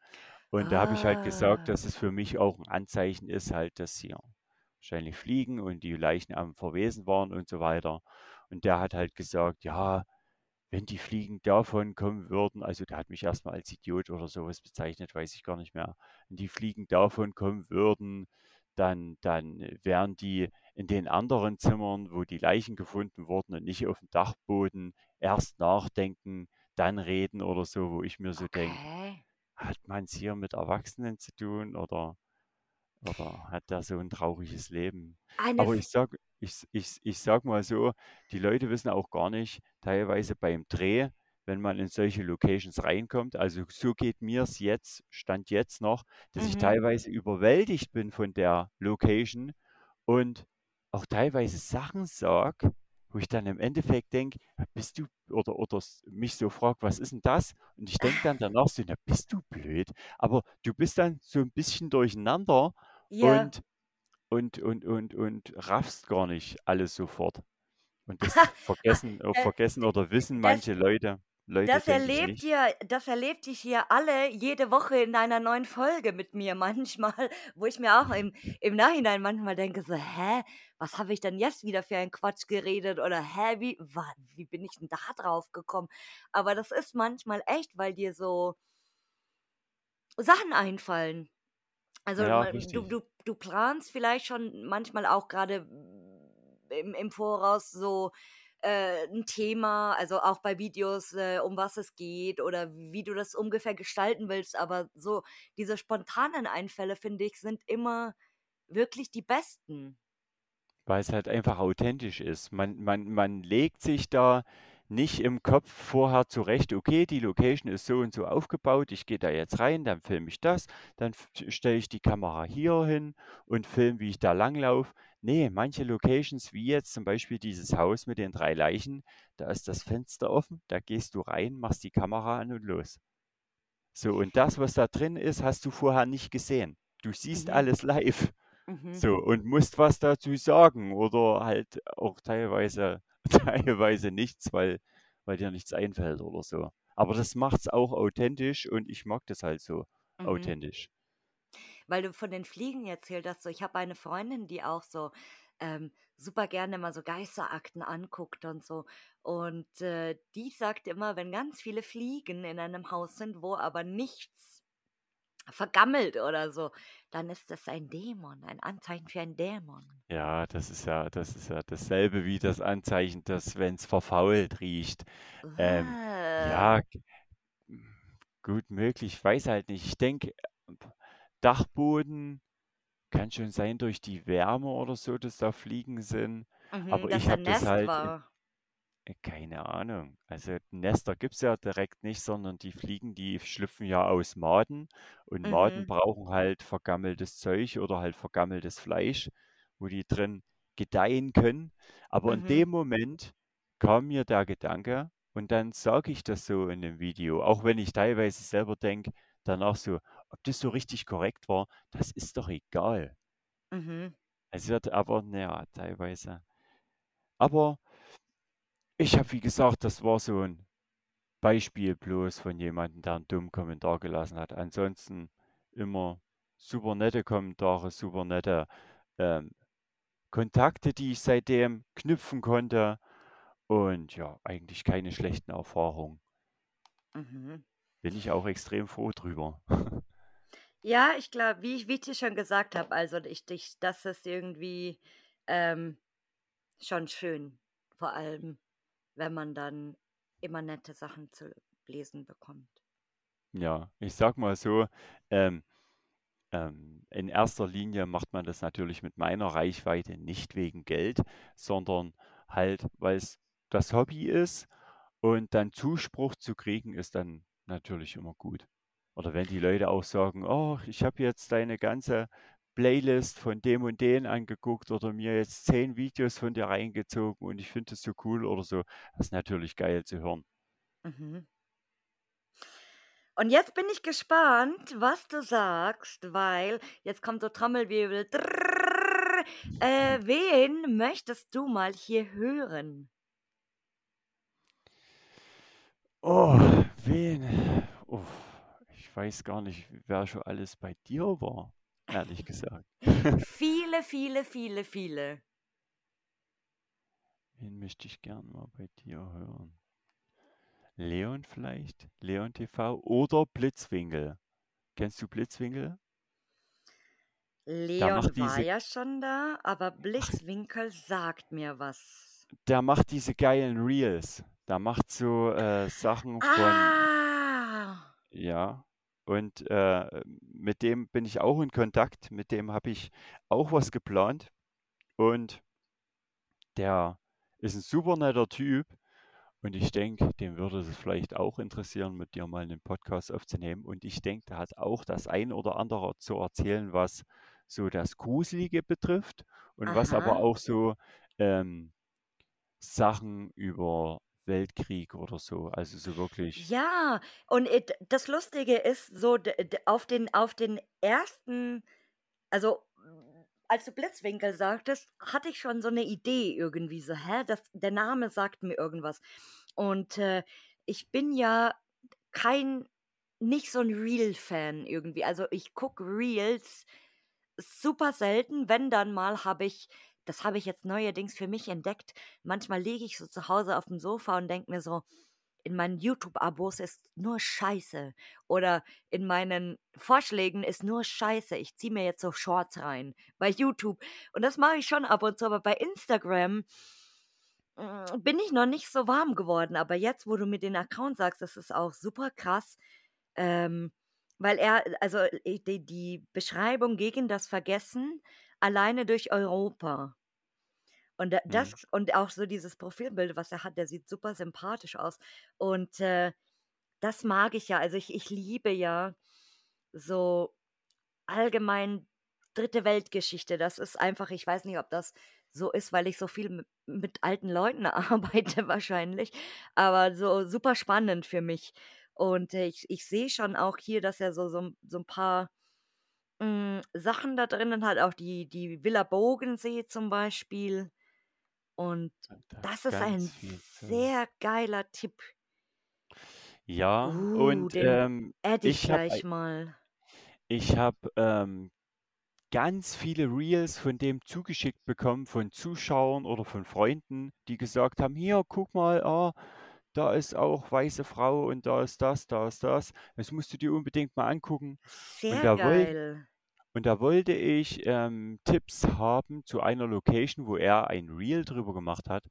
Und ah. da habe ich halt gesagt, dass ah. es für mich auch ein Anzeichen ist, halt, dass hier wahrscheinlich Fliegen und die Leichen am Verwesen waren und so weiter. Und der hat halt gesagt, ja, wenn die Fliegen davon kommen würden, also der hat mich erstmal als Idiot oder sowas bezeichnet, weiß ich gar nicht mehr. Wenn die Fliegen davon kommen würden, dann, dann wären die in den anderen Zimmern, wo die Leichen gefunden wurden und nicht auf dem Dachboden, erst nachdenken, dann reden oder so, wo ich mir so okay. denke, hat man es hier mit Erwachsenen zu tun oder, oder hat der so ein trauriges Leben? Eine Aber ich sag, ich, ich, ich sag mal so, die Leute wissen auch gar nicht, teilweise beim Dreh, wenn man in solche Locations reinkommt. Also so geht mir es jetzt, stand jetzt noch, dass mhm. ich teilweise überwältigt bin von der Location und auch teilweise Sachen sage, wo ich dann im Endeffekt denke, bist du, oder, oder mich so fragt, was ist denn das? Und ich denke dann danach so, na, bist du blöd? Aber du bist dann so ein bisschen durcheinander ja. und, und, und, und, und raffst gar nicht alles sofort. Und das vergessen, äh, vergessen oder wissen manche Leute. Leute das erlebt ihr, das erlebt ihr hier alle jede Woche in einer neuen Folge mit mir manchmal, wo ich mir auch im, im Nachhinein manchmal denke so, hä, was habe ich denn jetzt wieder für einen Quatsch geredet oder hä, wie, wie bin ich denn da drauf gekommen? Aber das ist manchmal echt, weil dir so Sachen einfallen. Also Ja, du, du, du planst vielleicht schon manchmal auch gerade im, im Voraus so äh, ein Thema, also auch bei Videos, äh, um was es geht oder wie du das ungefähr gestalten willst. Aber so diese spontanen Einfälle, finde ich, sind immer wirklich die besten. Weil es halt einfach authentisch ist. Man, man, man legt sich da nicht im Kopf vorher zurecht, okay, die Location ist so und so aufgebaut, ich gehe da jetzt rein, dann filme ich das, dann stelle ich die Kamera hier hin und filme, wie ich da langlaufe. Nee, manche Locations, wie jetzt zum Beispiel dieses Haus mit den drei Leichen, da ist das Fenster offen, da gehst du rein, machst die Kamera an und los. So, und das, was da drin ist, hast du vorher nicht gesehen. Du siehst mhm. alles live. Mhm. So, und musst was dazu sagen oder halt auch teilweise, teilweise nichts, weil, weil dir nichts einfällt oder so. Aber das macht es auch authentisch und ich mag das halt so mhm. authentisch weil du von den Fliegen erzählt hast. So, ich habe eine Freundin, die auch so ähm, super gerne mal so Geisterakten anguckt und so. Und äh, die sagt immer, wenn ganz viele Fliegen in einem Haus sind, wo aber nichts vergammelt oder so, dann ist das ein Dämon, ein Anzeichen für einen Dämon. Ja, das ist ja, das ist ja dasselbe wie das Anzeichen, dass wenn es verfault riecht. Ähm, ja, gut möglich, ich weiß halt nicht. Ich denke, Dachboden. Kann schon sein durch die Wärme oder so, dass da Fliegen sind. Mhm, Aber ich habe das halt, äh, keine Ahnung. Also Nester gibt es ja direkt nicht, sondern die Fliegen, die schlüpfen ja aus Maden und Maden mhm. brauchen halt vergammeltes Zeug oder halt vergammeltes Fleisch, wo die drin gedeihen können. Aber in mhm. dem Moment kam mir der Gedanke und dann sage ich das so in dem Video, auch wenn ich teilweise selber denke, danach so, ob das so richtig korrekt war, das ist doch egal. Mhm. Es wird aber, naja, teilweise. Aber ich habe, wie gesagt, das war so ein Beispiel bloß von jemandem, der einen dummen Kommentar gelassen hat. Ansonsten immer super nette Kommentare, super nette ähm, Kontakte, die ich seitdem knüpfen konnte. Und ja, eigentlich keine schlechten Erfahrungen. Mhm. Bin ich auch extrem froh drüber. Ja, ich glaube, wie ich wie ich dir schon gesagt habe, also ich ich das ist irgendwie, ähm, schon schön, vor allem, wenn man dann immer nette Sachen zu lesen bekommt. Ja, ich sag mal so, ähm ähm, in erster Linie macht man das natürlich mit meiner Reichweite nicht wegen Geld, sondern halt, weil es das Hobby ist und dann Zuspruch zu kriegen, ist dann natürlich immer gut. Oder wenn die Leute auch sagen, oh, ich habe jetzt deine ganze Playlist von dem und den angeguckt oder mir jetzt zehn Videos von dir reingezogen und ich finde das so cool oder so. Das ist natürlich geil zu hören. Mhm. Und jetzt bin ich gespannt, was du sagst, weil jetzt kommt so Trommelwirbel. Drrrr, äh, wen möchtest du mal hier hören? Oh, wen? Oh, ich weiß gar nicht, wer schon alles bei dir war, ehrlich gesagt. viele, viele, viele, viele. Wen möchte ich gern mal bei dir hören? Leon vielleicht? Leon TV oder Blitzwinkel? Kennst du Blitzwinkel? Leon war diese, ja schon da, aber Blitzwinkel sagt mir was. Der macht diese geilen Reels. Der macht so äh, Sachen von. Ah! Ja. Und äh, mit dem bin ich auch in Kontakt. Mit dem habe ich auch was geplant. Und der ist ein super netter Typ. Und ich denke, dem würde es vielleicht auch interessieren, mit dir mal einen Podcast aufzunehmen. Und ich denke, der hat auch das ein oder andere zu erzählen, was so das Gruselige betrifft und was aber Aha. auch so ähm, Sachen über Weltkrieg oder so, also so wirklich. Ja, und äh, d- das Lustige ist so, auf den, auf den ersten, also als du Blitzwinkel sagtest, hatte ich schon so eine Idee irgendwie so, hä, das, der Name sagt mir irgendwas. Und äh, ich bin ja kein, nicht so ein Reel-Fan irgendwie. Also ich gucke Reels super selten, wenn dann mal habe ich, das habe ich jetzt neuerdings für mich entdeckt, manchmal liege ich so zu Hause auf dem Sofa und denke mir so, in meinen YouTube-Abos ist nur Scheiße. Oder in meinen Vorschlägen ist nur Scheiße. Ich ziehe mir jetzt so Shorts rein bei YouTube. Und das mache ich schon ab und zu, aber bei Instagram mm, bin ich noch nicht so warm geworden. Aber jetzt, wo du mir den Account sagst, das ist auch super krass. Ähm, weil er, also äh, die, die Beschreibung gegen das Vergessen alleine durch Europa. Und da- Hm. das und auch so dieses Profilbild, was er hat, der sieht super sympathisch aus. Und äh, das mag ich ja. Also ich, ich liebe ja so allgemein dritte Weltgeschichte. Das ist einfach, ich weiß nicht, ob das so ist, weil ich so viel mit, mit alten Leuten arbeite wahrscheinlich. Aber so super spannend für mich. Und äh, ich, ich sehe schon auch hier, dass er so, so, so ein paar mh, Sachen da drinnen hat, auch die, die Villa Bogensee zum Beispiel. Und Da das ist ein ganz viel zu. sehr geiler Tipp. Ja, Uh, und den ähm, ich ich habe gleich mal. ich hab, ähm, ganz viele Reels von dem zugeschickt bekommen von Zuschauern oder von Freunden, die gesagt haben, hier, guck mal, ah, da ist auch weiße Frau und da ist das, da ist das. Das musst du dir unbedingt mal angucken. Und Sehr da wollte geil. Und da wollte ich ähm, Tipps haben zu einer Location, wo er ein Reel drüber gemacht hat.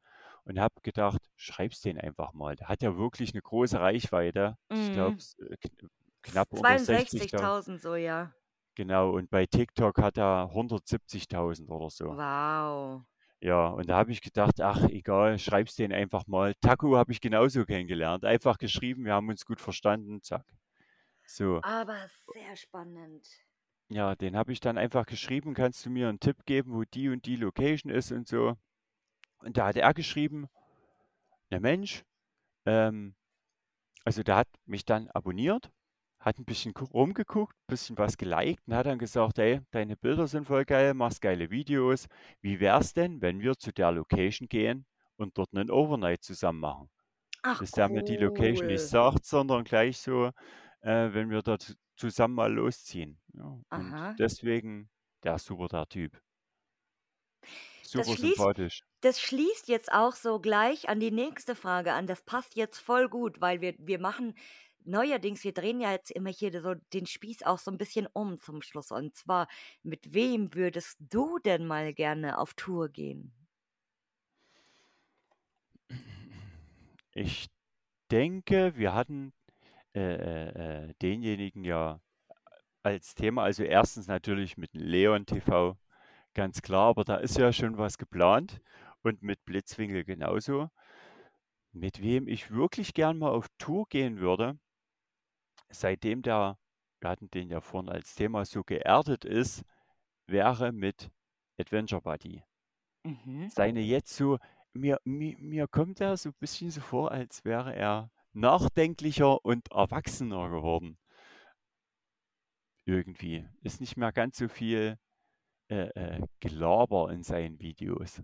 Und habe gedacht, schreib's den einfach mal. Der hat ja wirklich eine große Reichweite. Ich glaube, Mhm. knapp unter 60.000. 62.000 so, ja. Genau, und bei TikTok hat er 170.000 oder so. Wow. Ja, und da habe ich gedacht, ach egal, schreib's den einfach mal. Taku habe ich genauso kennengelernt. Einfach geschrieben, wir haben uns gut verstanden, zack. So, Aber sehr spannend. Ja, den habe ich dann einfach geschrieben, kannst du mir einen Tipp geben, wo die und die Location ist und so. Und da hat er geschrieben, na Mensch, ähm, also der hat mich dann abonniert, hat ein bisschen gu- rumgeguckt, ein bisschen was geliked und hat dann gesagt, ey, deine Bilder sind voll geil, machst geile Videos. Wie wär's denn, wenn wir zu der Location gehen und dort einen Overnight zusammen machen? Ach, Dass der mir die Location nicht cool. sagt, sondern gleich so, äh, wenn wir dort zusammen mal losziehen. Ja, und deswegen, der ist super, der Typ. Das Super schließt, sympathisch. das schließt jetzt auch so gleich an die nächste Frage an. Das passt jetzt voll gut, weil wir, wir machen neuerdings, wir drehen ja jetzt immer hier so den Spieß auch so ein bisschen um zum Schluss. Und zwar, mit wem würdest du denn mal gerne auf Tour gehen? Ich denke, wir hatten äh, äh, äh, denjenigen ja als Thema. Also erstens natürlich mit Leon TV, ganz klar, aber da ist ja schon was geplant und mit Blitzwinkel genauso. Mit wem ich wirklich gern mal auf Tour gehen würde, seitdem der, wir hatten den ja vorhin als Thema, so geerdet ist, wäre mit Adventure Buddy. Mhm. Seine jetzt so, mir, mir, mir kommt er so ein bisschen so vor, als wäre er nachdenklicher und erwachsener geworden. Irgendwie. Ist nicht mehr ganz so viel äh, äh, Gelaber in seinen Videos,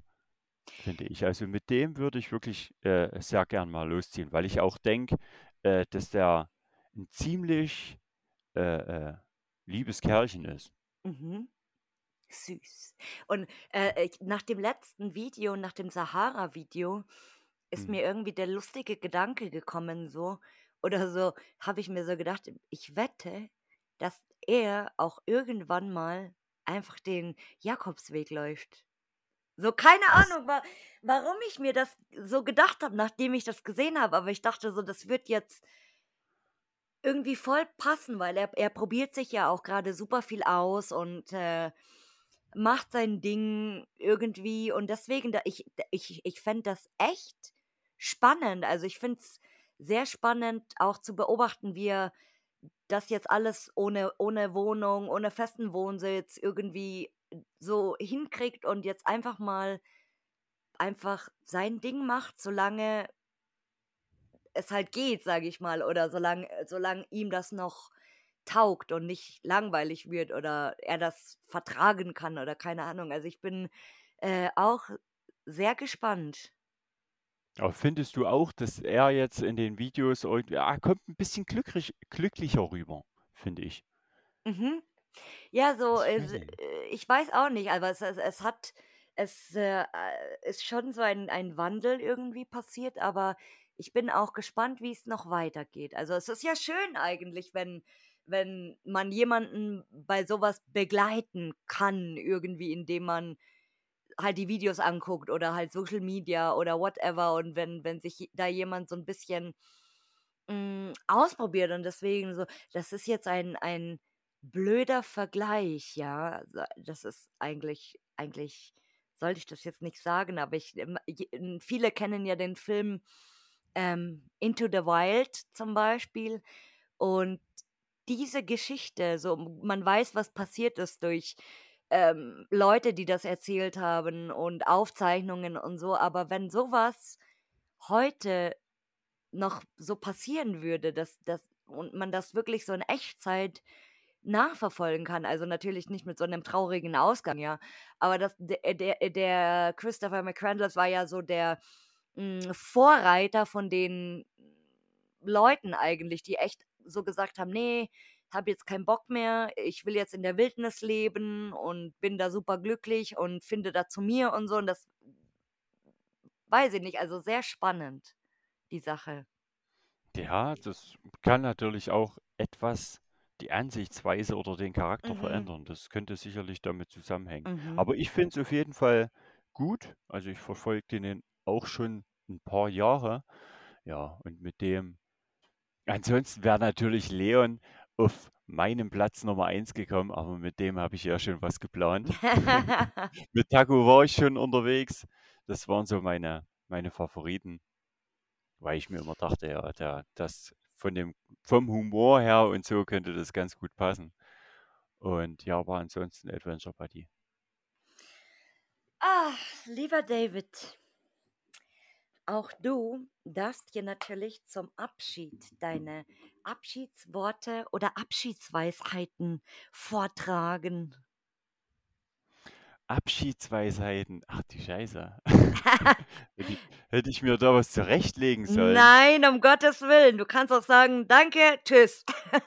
finde ich. Also mit dem würde ich wirklich äh, sehr gern mal losziehen, weil ich auch denke, äh, dass der ein ziemlich äh, äh, liebes Kerlchen ist. Mhm. Süß. Und nach dem letzten Video, nach dem Sahara-Video, ist Hm. mir irgendwie der lustige Gedanke gekommen, so, oder so, habe ich mir so gedacht, ich wette, dass er auch irgendwann mal einfach den Jakobsweg läuft. So, keine Was? Ahnung, wa warum ich mir das so gedacht habe, nachdem ich das gesehen habe, aber ich dachte so, das wird jetzt irgendwie voll passen, weil er er probiert sich ja auch gerade super viel aus und, äh, macht sein Ding irgendwie und deswegen da ich ich ich fände das echt spannend. Also, ich finde es sehr spannend, auch zu beobachten, wie er das jetzt alles ohne ohne Wohnung, ohne festen Wohnsitz irgendwie so hinkriegt und jetzt einfach mal einfach sein Ding macht, solange es halt geht, sage ich mal, oder solange solange ihm das noch taugt und nicht langweilig wird oder er das vertragen kann oder keine Ahnung. Also, ich bin, äh, auch sehr gespannt. Aber findest du auch, dass er jetzt in den Videos irgendwie ah, kommt ein bisschen glücklich glücklicher rüber, finde ich. Mhm. Ja, so, Ich äh, weiß s nicht. äh, ich weiß auch nicht, aber es es es hat es, äh, ist schon so ein ein Wandel irgendwie passiert, aber ich bin auch gespannt, wie es noch weitergeht. Also, es ist ja schön eigentlich, wenn wenn man jemanden bei sowas begleiten kann irgendwie, indem man halt die Videos anguckt oder halt Social Media oder whatever und wenn wenn sich da jemand so ein bisschen hm, ausprobiert und deswegen so das ist jetzt ein ein blöder Vergleich, ja. Das ist eigentlich eigentlich sollte ich das jetzt nicht sagen, aber ich ähm, hm, viele kennen ja den Film, ähm, Into the Wild zum Beispiel und diese Geschichte, so man weiß, was passiert ist durch, ähm, Leute, die das erzählt haben und Aufzeichnungen und so, aber wenn sowas heute noch so passieren würde, dass dass und man das wirklich so in Echtzeit nachverfolgen kann. Also, natürlich nicht mit so 'nem traurigen Ausgang, ja, aber das der der der Christopher McCandless war ja so der, hm, Vorreiter von den Leuten eigentlich, die echt so gesagt haben: „Ne, habe jetzt keinen Bock mehr. Ich will jetzt in der Wildnis leben und bin da super glücklich und finde da zu mir“ und so und das weiß ich nicht, also, sehr spannend, die Sache. Ja, das kann natürlich auch etwas die Ansichtsweise oder den Charakter Mhm, verändern. Das könnte sicherlich damit zusammenhängen. mhm. Aber ich finde es auf jeden Fall gut. Also ich verfolge den auch schon ein paar Jahre. Ja, und mit dem ansonsten wäre natürlich Leon auf meinem Platz Nummer eins gekommen, aber mit dem habe ich ja schon was geplant. Mit Taco war ich schon unterwegs. Das waren so meine meine Favoriten. Weil ich mir immer dachte, ja, der, das von dem, vom Humor her und so könnte das ganz gut passen. Und ja, aber ansonsten Adventure Buddy. Ah, lieber David, auch du darfst dir natürlich zum Abschied deine Abschiedsworte oder Abschiedsweisheiten vortragen. Abschiedsweisheiten. Ach die Scheiße. hätte, ich, hätte ich mir da was zurechtlegen sollen. Nein, um Gottes Willen. Du kannst auch sagen, danke, tschüss.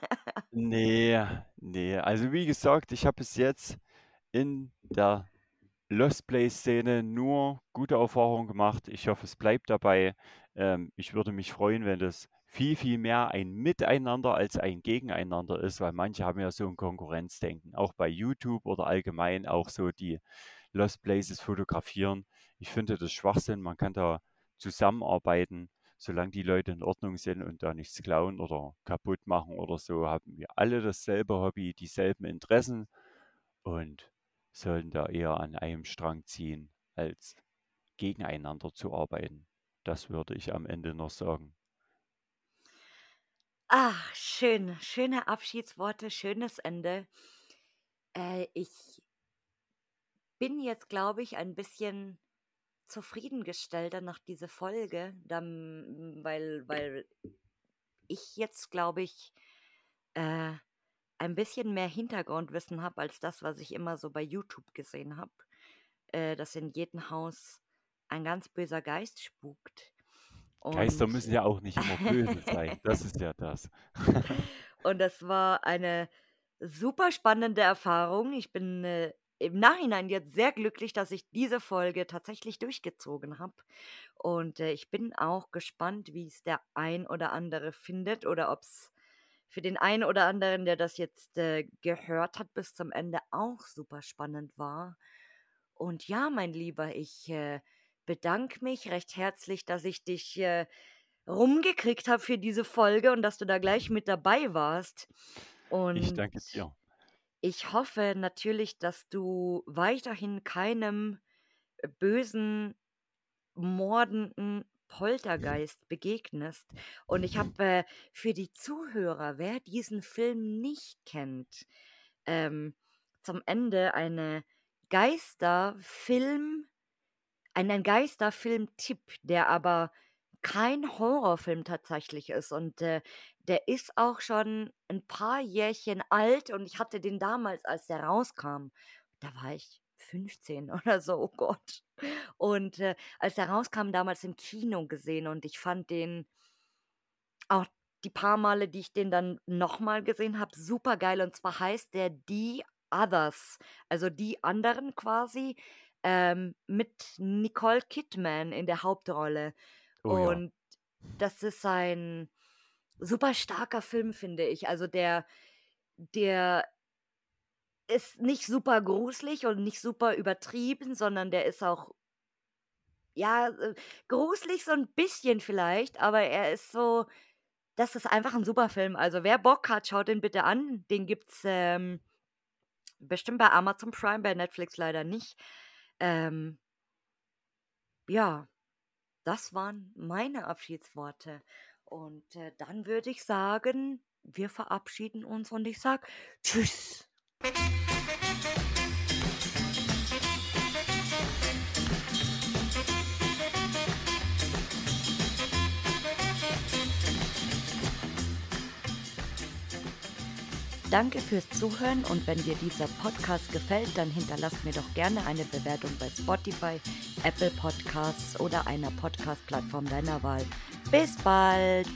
Nee, nee. Also wie gesagt, ich habe bis jetzt in der Lost Place-Szene nur gute Erfahrungen gemacht. Ich hoffe, es bleibt dabei. Ähm, ich würde mich freuen, wenn das viel, viel mehr ein Miteinander als ein Gegeneinander ist, weil manche haben ja so ein Konkurrenzdenken. Auch bei YouTube oder allgemein auch so die Lost Places fotografieren. Ich finde das Schwachsinn. Man kann da zusammenarbeiten. solange die Leute in Ordnung sind und da nichts klauen oder kaputt machen oder so, haben wir alle dasselbe Hobby, dieselben Interessen und sollten da eher an einem Strang ziehen, als gegeneinander zu arbeiten. Das würde ich am Ende noch sagen. Ach, schön, schöne Abschiedsworte, schönes Ende. Äh, ich bin jetzt, glaube ich, ein bisschen zufriedengestellter nach dieser Folge, dann, weil, weil ich jetzt, glaube ich, äh, ein bisschen mehr Hintergrundwissen habe als das, was ich immer so bei YouTube gesehen habe, äh, dass in jedem Haus ein ganz böser Geist spukt. Geister Und müssen ja auch nicht immer böse sein. Das ist ja das. Und das war eine super spannende Erfahrung. Ich bin äh, im Nachhinein jetzt sehr glücklich, dass ich diese Folge tatsächlich durchgezogen habe. Und äh, ich bin auch gespannt, wie es der ein oder andere findet oder ob es für den einen oder anderen, der das jetzt äh, gehört hat, bis zum Ende auch super spannend war. Und ja, mein Lieber, ich äh, bedanke mich recht herzlich, dass ich dich äh, rumgekriegt habe für diese Folge und dass du da gleich mit dabei warst. Ich Und danke dir. ich hoffe natürlich, dass du weiterhin keinem äh, bösen, mordenden Poltergeist begegnest. Und ich habe äh, für die Zuhörer, wer diesen Film nicht kennt, ähm, zum Ende eine Geisterfilm, einen Geisterfilm-Tipp, der aber kein Horrorfilm tatsächlich ist. Und äh, der ist auch schon ein paar Jährchen alt und ich hatte den damals, als der rauskam, da war ich 15 oder so, oh Gott. Und äh, als der rauskam, damals im Kino gesehen und ich fand den auch die paar Male, die ich den dann nochmal gesehen habe, super geil. Und zwar heißt der The Others, also die anderen quasi, ähm, mit Nicole Kidman in der Hauptrolle. Oh ja. Und das ist ein super starker Film, finde ich. Also der, der ist nicht super gruselig und nicht super übertrieben, sondern der ist auch, ja, äh, gruselig so ein bisschen vielleicht, aber er ist so, das ist einfach ein super Film. Also wer Bock hat, schaut den bitte an. Den gibt's ähm, bestimmt bei Amazon Prime, bei Netflix leider nicht. Ähm, ja, das waren meine Abschiedsworte. Und äh, dann würde ich sagen, wir verabschieden uns und ich sage Tschüss. Danke fürs Zuhören und wenn dir dieser Podcast gefällt, dann hinterlass mir doch gerne eine Bewertung bei Spotify, Apple Podcasts oder einer Podcast-Plattform deiner Wahl. Bis bald!